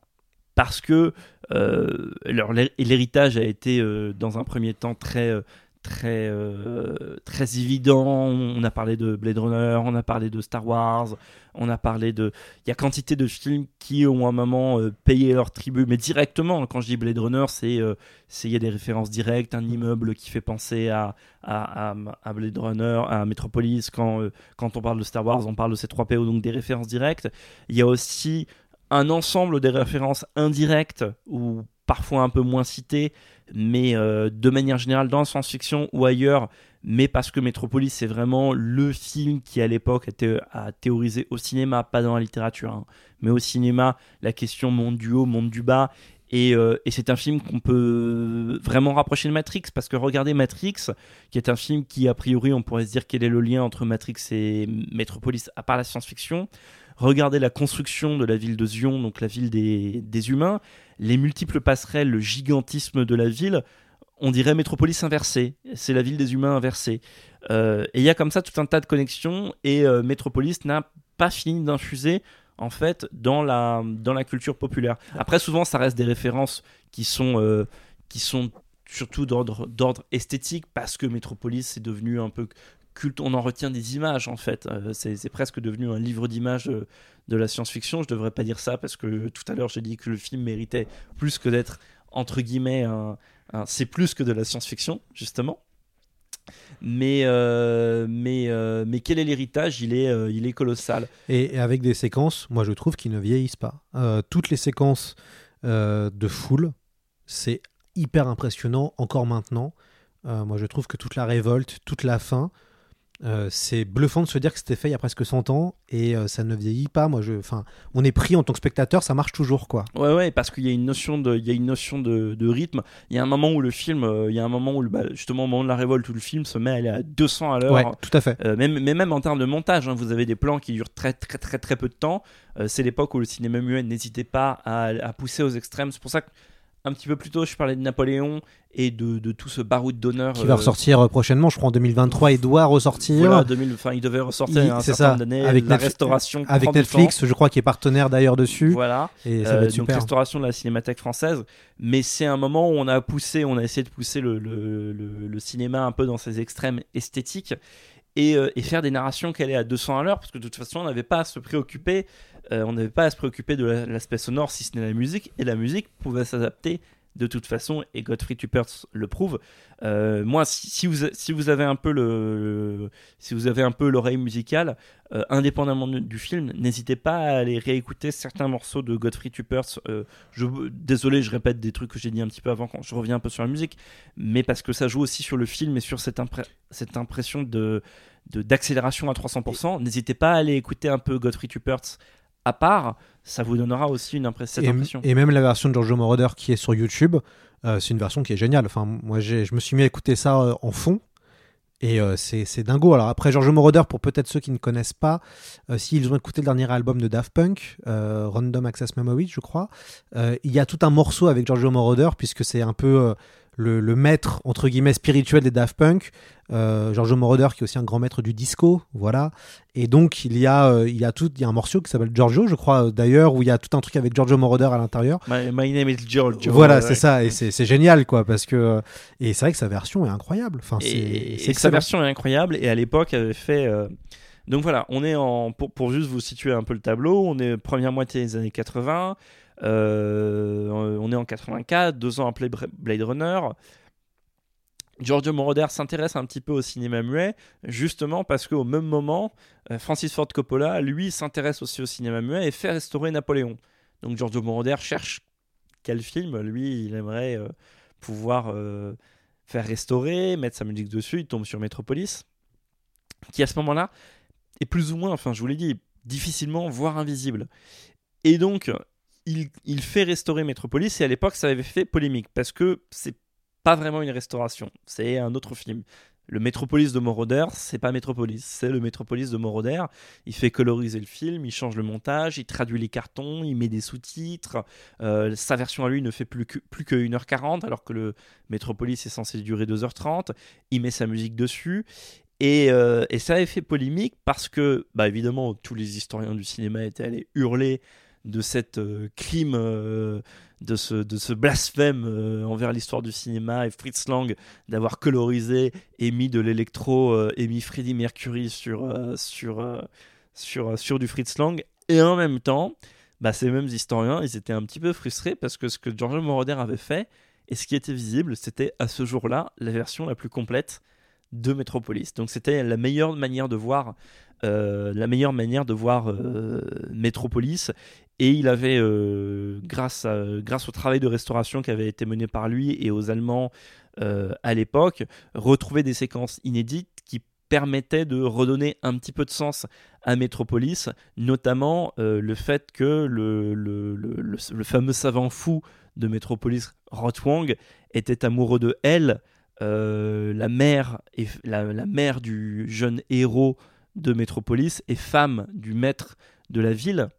Parce que euh, l'héritage a été, euh, dans un premier temps, très. Très euh, très évident. On a parlé de Blade Runner on a parlé de Star Wars on a parlé de il y a quantité de films qui ont à un moment euh, payé leur tribut. Mais directement quand je dis Blade Runner c'est euh, il y a des références directes un immeuble qui fait penser à à, à, Blade Runner à Metropolis. Quand euh, quand on parle de Star Wars on parle de ces trois PO donc des références directes. Il y a aussi un ensemble des références indirectes ou parfois un peu moins citées mais euh, de manière générale dans la science-fiction ou ailleurs, mais parce que Metropolis c'est vraiment le film qui à l'époque a, a, théorisé au cinéma, pas dans la littérature, hein, mais au cinéma, la question monde du haut, monde du bas. Et, euh, et c'est un film qu'on peut vraiment rapprocher de Matrix, parce que regardez Matrix, qui est un film qui, a priori, on pourrait se dire quel est le lien entre Matrix et Metropolis, à part la science-fiction. Regardez la construction de la ville de Zion, donc la ville des, humains, les multiples passerelles, le gigantisme de la ville, on dirait Métropolis inversée. C'est la ville des humains inversée. Euh, et il y a comme ça tout un tas de connexions, et euh, Métropolis n'a pas fini d'infuser en fait dans la, dans la culture populaire. Après, souvent, ça reste des références qui sont, euh, qui sont surtout d'ordre esthétique, parce que Metropolis est devenu un peu On en retient des images, en fait. Euh, c'est presque devenu un livre d'images de, de la science-fiction. Je devrais pas dire ça, parce que tout à l'heure, j'ai dit que le film méritait plus que d'être, entre guillemets, c'est plus que de la science-fiction, justement. Mais, euh, mais, euh, mais quel est l'héritage? Il, est, euh, il est colossal. Et, et avec des séquences, moi je trouve qu'ils ne vieillissent pas. Euh, toutes les séquences euh, de foule, c'est hyper impressionnant encore maintenant. Euh, moi je trouve que toute la révolte, toute la fin, euh, c'est bluffant de se dire que c'était fait il y a presque 100 ans et euh, ça ne vieillit pas. Moi, je, enfin, on est pris en tant que spectateur, ça marche toujours quoi. Ouais, ouais, parce qu'il y a une notion de, il y a une notion de, de rythme. Il y a un moment où le film, euh, il y a un moment où, le- bah, justement, au moment de la révolte, où le film se met à aller à 200 à l'heure. Ouais, tout à fait. Même, mais même en termes de montage, hein, vous avez des plans qui durent très très très très peu de temps. C'est l'époque où le cinéma muet n'hésitait pas à, à pousser aux extrêmes. C'est pour ça que un petit peu plus tôt, je parlais de Napoléon et de, de tout ce baroud d'honneur. Qui va euh, ressortir euh, prochainement, je crois en 2023, il doit ressortir. Voilà, 2000, enfin, il devait ressortir Il- un certain ça, d'années. avec la Netflix- restauration avec Netflix, je crois, qui est partenaire d'ailleurs dessus. Voilà. Et ça Euh, va être donc super. restauration de la cinémathèque française. Mais c'est un moment où on a poussé, on a essayé de pousser le, le- le- le cinéma un peu dans ses extrêmes esthétiques et, euh, et faire des narrations qui allaient à 200 à l'heure parce que de toute façon on n'avait pas à se préoccuper, euh, on n'avait pas à se préoccuper de la- l'aspect sonore si ce n'est la musique et la musique pouvait s'adapter de toute façon et Godfrey Tuppers le prouve. Euh, moi, si, vous, si vous avez un peu si l'oreille musicale, euh, indépendamment du, film, n'hésitez pas à aller réécouter certains morceaux de Godfrey Tuppers. Euh, je, désolé, je répète des trucs que j'ai dit un petit peu avant quand je reviens un peu sur la musique, mais parce que ça joue aussi sur le film et sur cette, cette impression de d'accélération à 300%. N'hésitez pas à aller écouter un peu Godfrey Tuppers à part, ça vous donnera aussi une impré- cette et, impression. et même la version de Giorgio Moroder qui est sur YouTube, euh, c'est une version qui est géniale. Enfin, moi, je me suis mis à écouter ça euh, en fond. Et euh, c'est dingo. Alors après, Giorgio Moroder, pour peut-être ceux qui ne connaissent pas, s'ils ont écouté le dernier album de Daft Punk, Random Access Memory, je crois, il y a tout un morceau avec Giorgio Moroder, puisque c'est un peu le, le maître, entre guillemets, spirituel des Daft Punk. Euh, Giorgio Moroder, qui est aussi un grand maître du disco, voilà. Et donc, il y a, euh, il y a, tout, il y a un morceau qui s'appelle Giorgio, je crois, euh, d'ailleurs, où il y a tout un truc avec Giorgio Moroder à l'intérieur. My, my name is Giorgio. Voilà, Ouais, c'est ouais. ça, et c'est c'est génial, quoi, parce que. Et c'est vrai que sa version est incroyable. Enfin, c'est sa version est incroyable. Et à l'époque, avait fait. euh, Donc voilà, on est en. Pour, pour juste vous situer un peu le tableau, on est première moitié des années 80. Euh, on est en 84, deux ans après Blade Runner. Giorgio Moroder s'intéresse un petit peu au cinéma muet, justement parce qu'au même moment, euh, Francis Ford Coppola, lui, s'intéresse aussi au cinéma muet et fait restaurer Napoléon. Donc Giorgio Moroder cherche quel film, lui, il aimerait euh, pouvoir faire restaurer, mettre sa musique dessus, il tombe sur Metropolis, qui à ce moment-là est plus ou moins, enfin je vous l'ai dit, difficilement, voire invisible. Et donc, il, fait restaurer Metropolis, et à l'époque, ça avait fait polémique, parce que c'est pas vraiment une restauration, c'est un autre film. Le Metropolis de Moroder, c'est pas Metropolis, c'est le Metropolis de Moroder. Il fait coloriser le film, il change le montage, il traduit les cartons, il met des sous-titres. Euh, sa version à lui ne fait plus que, plus que 1h40, alors que le Metropolis est censé durer 2h30. Il met sa musique dessus. Et, euh, et ça avait fait polémique parce que, bah, évidemment, tous les historiens du cinéma étaient allés hurler de cette euh, crime, euh, de, ce, de ce blasphème euh, envers l'histoire du cinéma et Fritz Lang d'avoir colorisé et mis de l'électro et mis Freddie Mercury sur, sur, sur, sur du Fritz Lang. Et en même temps, bah, ces mêmes historiens, ils étaient un petit peu frustrés parce que ce que Giorgio Moroder avait fait et ce qui était visible, c'était à ce jour-là la version la plus complète de Metropolis. Donc c'était la meilleure manière de voir euh, la meilleure manière de voir Metropolis et il avait euh, grâce à, au travail de restauration qui avait été mené par lui et aux Allemands euh, à l'époque retrouvé des séquences inédites qui permettaient de redonner un petit peu de sens à Metropolis, notamment euh, le fait que le, fameux savant fou de Metropolis, Rothwang, était amoureux de elle, la mère la mère du jeune héros de Metropolis et femme du maître de la ville.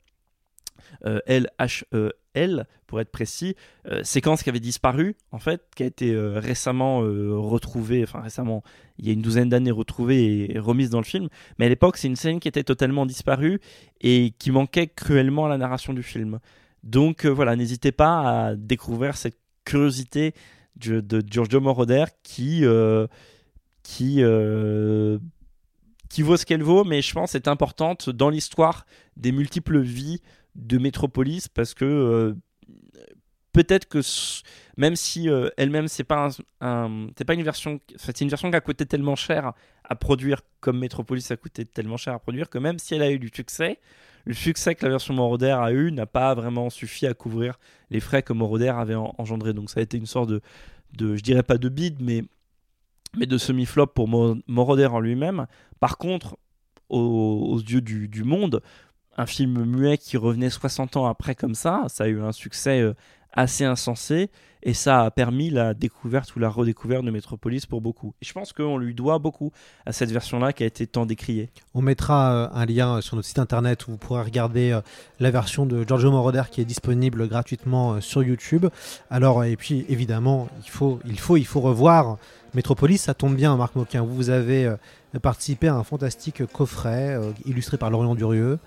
Euh, L-H-E-L, pour être précis, euh, séquence qui avait disparu, en fait, qui a été euh, récemment retrouvée, enfin récemment, il y a une douzaine d'années retrouvée et remise dans le film, mais à l'époque, c'est une scène qui était totalement disparue et qui manquait cruellement à la narration du film. Donc voilà, n'hésitez pas à découvrir cette curiosité de, Giorgio Moroder qui, qui, qui vaut ce qu'elle vaut, mais je pense est importante dans l'histoire des multiples vies de Metropolis parce que euh, peut-être que même si euh, elle-même c'est pas c'est pas une version c'est une version qui a coûté tellement cher à produire comme Metropolis a coûté tellement cher à produire que même si elle a eu du succès le succès que la version Moroder a eu n'a pas vraiment suffi à couvrir les frais que Moroder avait en- engendré donc ça a été une sorte de, je dirais pas de bide mais mais de semi-flop pour Mo- Moroder en lui-même. Par contre aux, yeux du monde un film muet qui revenait 60 ans après comme ça, ça a eu un succès euh, assez insensé et ça a permis la découverte ou la redécouverte de Metropolis pour beaucoup. Je pense qu'on lui doit beaucoup à cette version-là qui a été tant décriée. On mettra euh, un lien euh, sur notre site internet où vous pourrez regarder la version de Giorgio Moroder qui est disponible gratuitement sur YouTube. Alors, et puis évidemment, il faut, il faut, il faut revoir Metropolis. Ça tombe bien, Marc Moquin. Vous, avez participé à un fantastique coffret illustré par Laurent Durieux.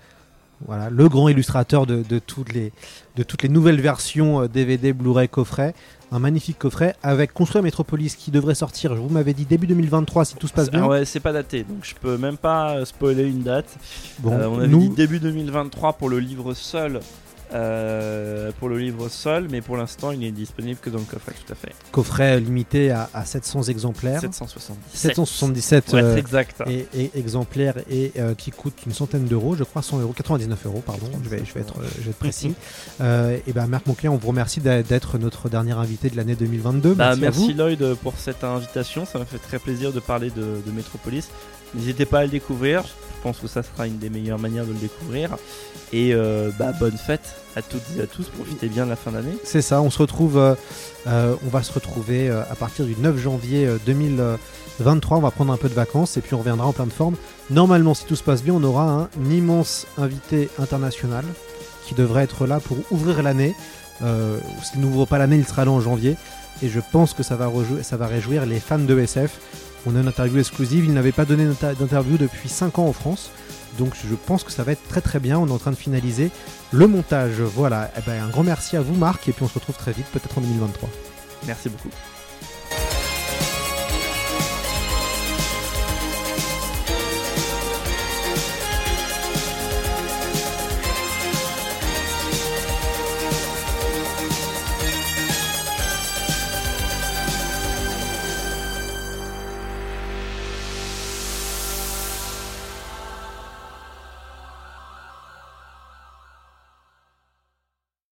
Voilà, le grand illustrateur de, de toutes, les, de toutes les nouvelles versions euh, DVD, Blu-ray, coffret. Un magnifique coffret avec Construire Metropolis qui devrait sortir, je vous m'avais dit début 2023 si tout se passe bien. Ah ouais, c'est pas daté, donc je peux même pas euh, spoiler une date. Bon, Euh, on avait nous, dit début 2023 pour le livre seul. Euh, pour le livre seul, mais pour l'instant il est disponible que dans le coffret, tout à fait. coffret limité à, à 700 exemplaires. 777. 777 Pour être euh, exact. et, et exemplaires et euh, qui coûte une centaine d'euros, je crois 100 euros, 99 euros, pardon, je vais, je vais, être, je vais être précis. Euh, et ben Marc Moncler, on vous remercie d'être notre dernier invité de l'année 2022. Bah, merci, à merci vous. Lloyd pour cette invitation, ça m'a fait très plaisir de parler de, de Metropolis. N'hésitez pas à le découvrir, je pense que ça sera une des meilleures manières de le découvrir. Et euh, bah, bonne fête à toutes et à tous, profitez bien de la fin d'année. C'est ça, on se retrouve, euh, euh, on va se retrouver à partir du 9 janvier euh, 2023. On va prendre un peu de vacances et puis on reviendra en pleine forme. Normalement, si tout se passe bien, on aura un immense invité international qui devrait être là pour ouvrir l'année. S'il n'ouvre pas l'année, il sera là en janvier. Et je pense que ça va, ça va réjouir les fans de SF. On a une interview exclusive. Il n'avait pas donné d'inter- d'interview depuis 5 ans en France. Donc je pense que ça va être très très bien. On est en train de finaliser le montage. Voilà. Eh ben, un grand merci à vous Marc. Et puis on se retrouve très vite, peut-être en 2023. Merci beaucoup.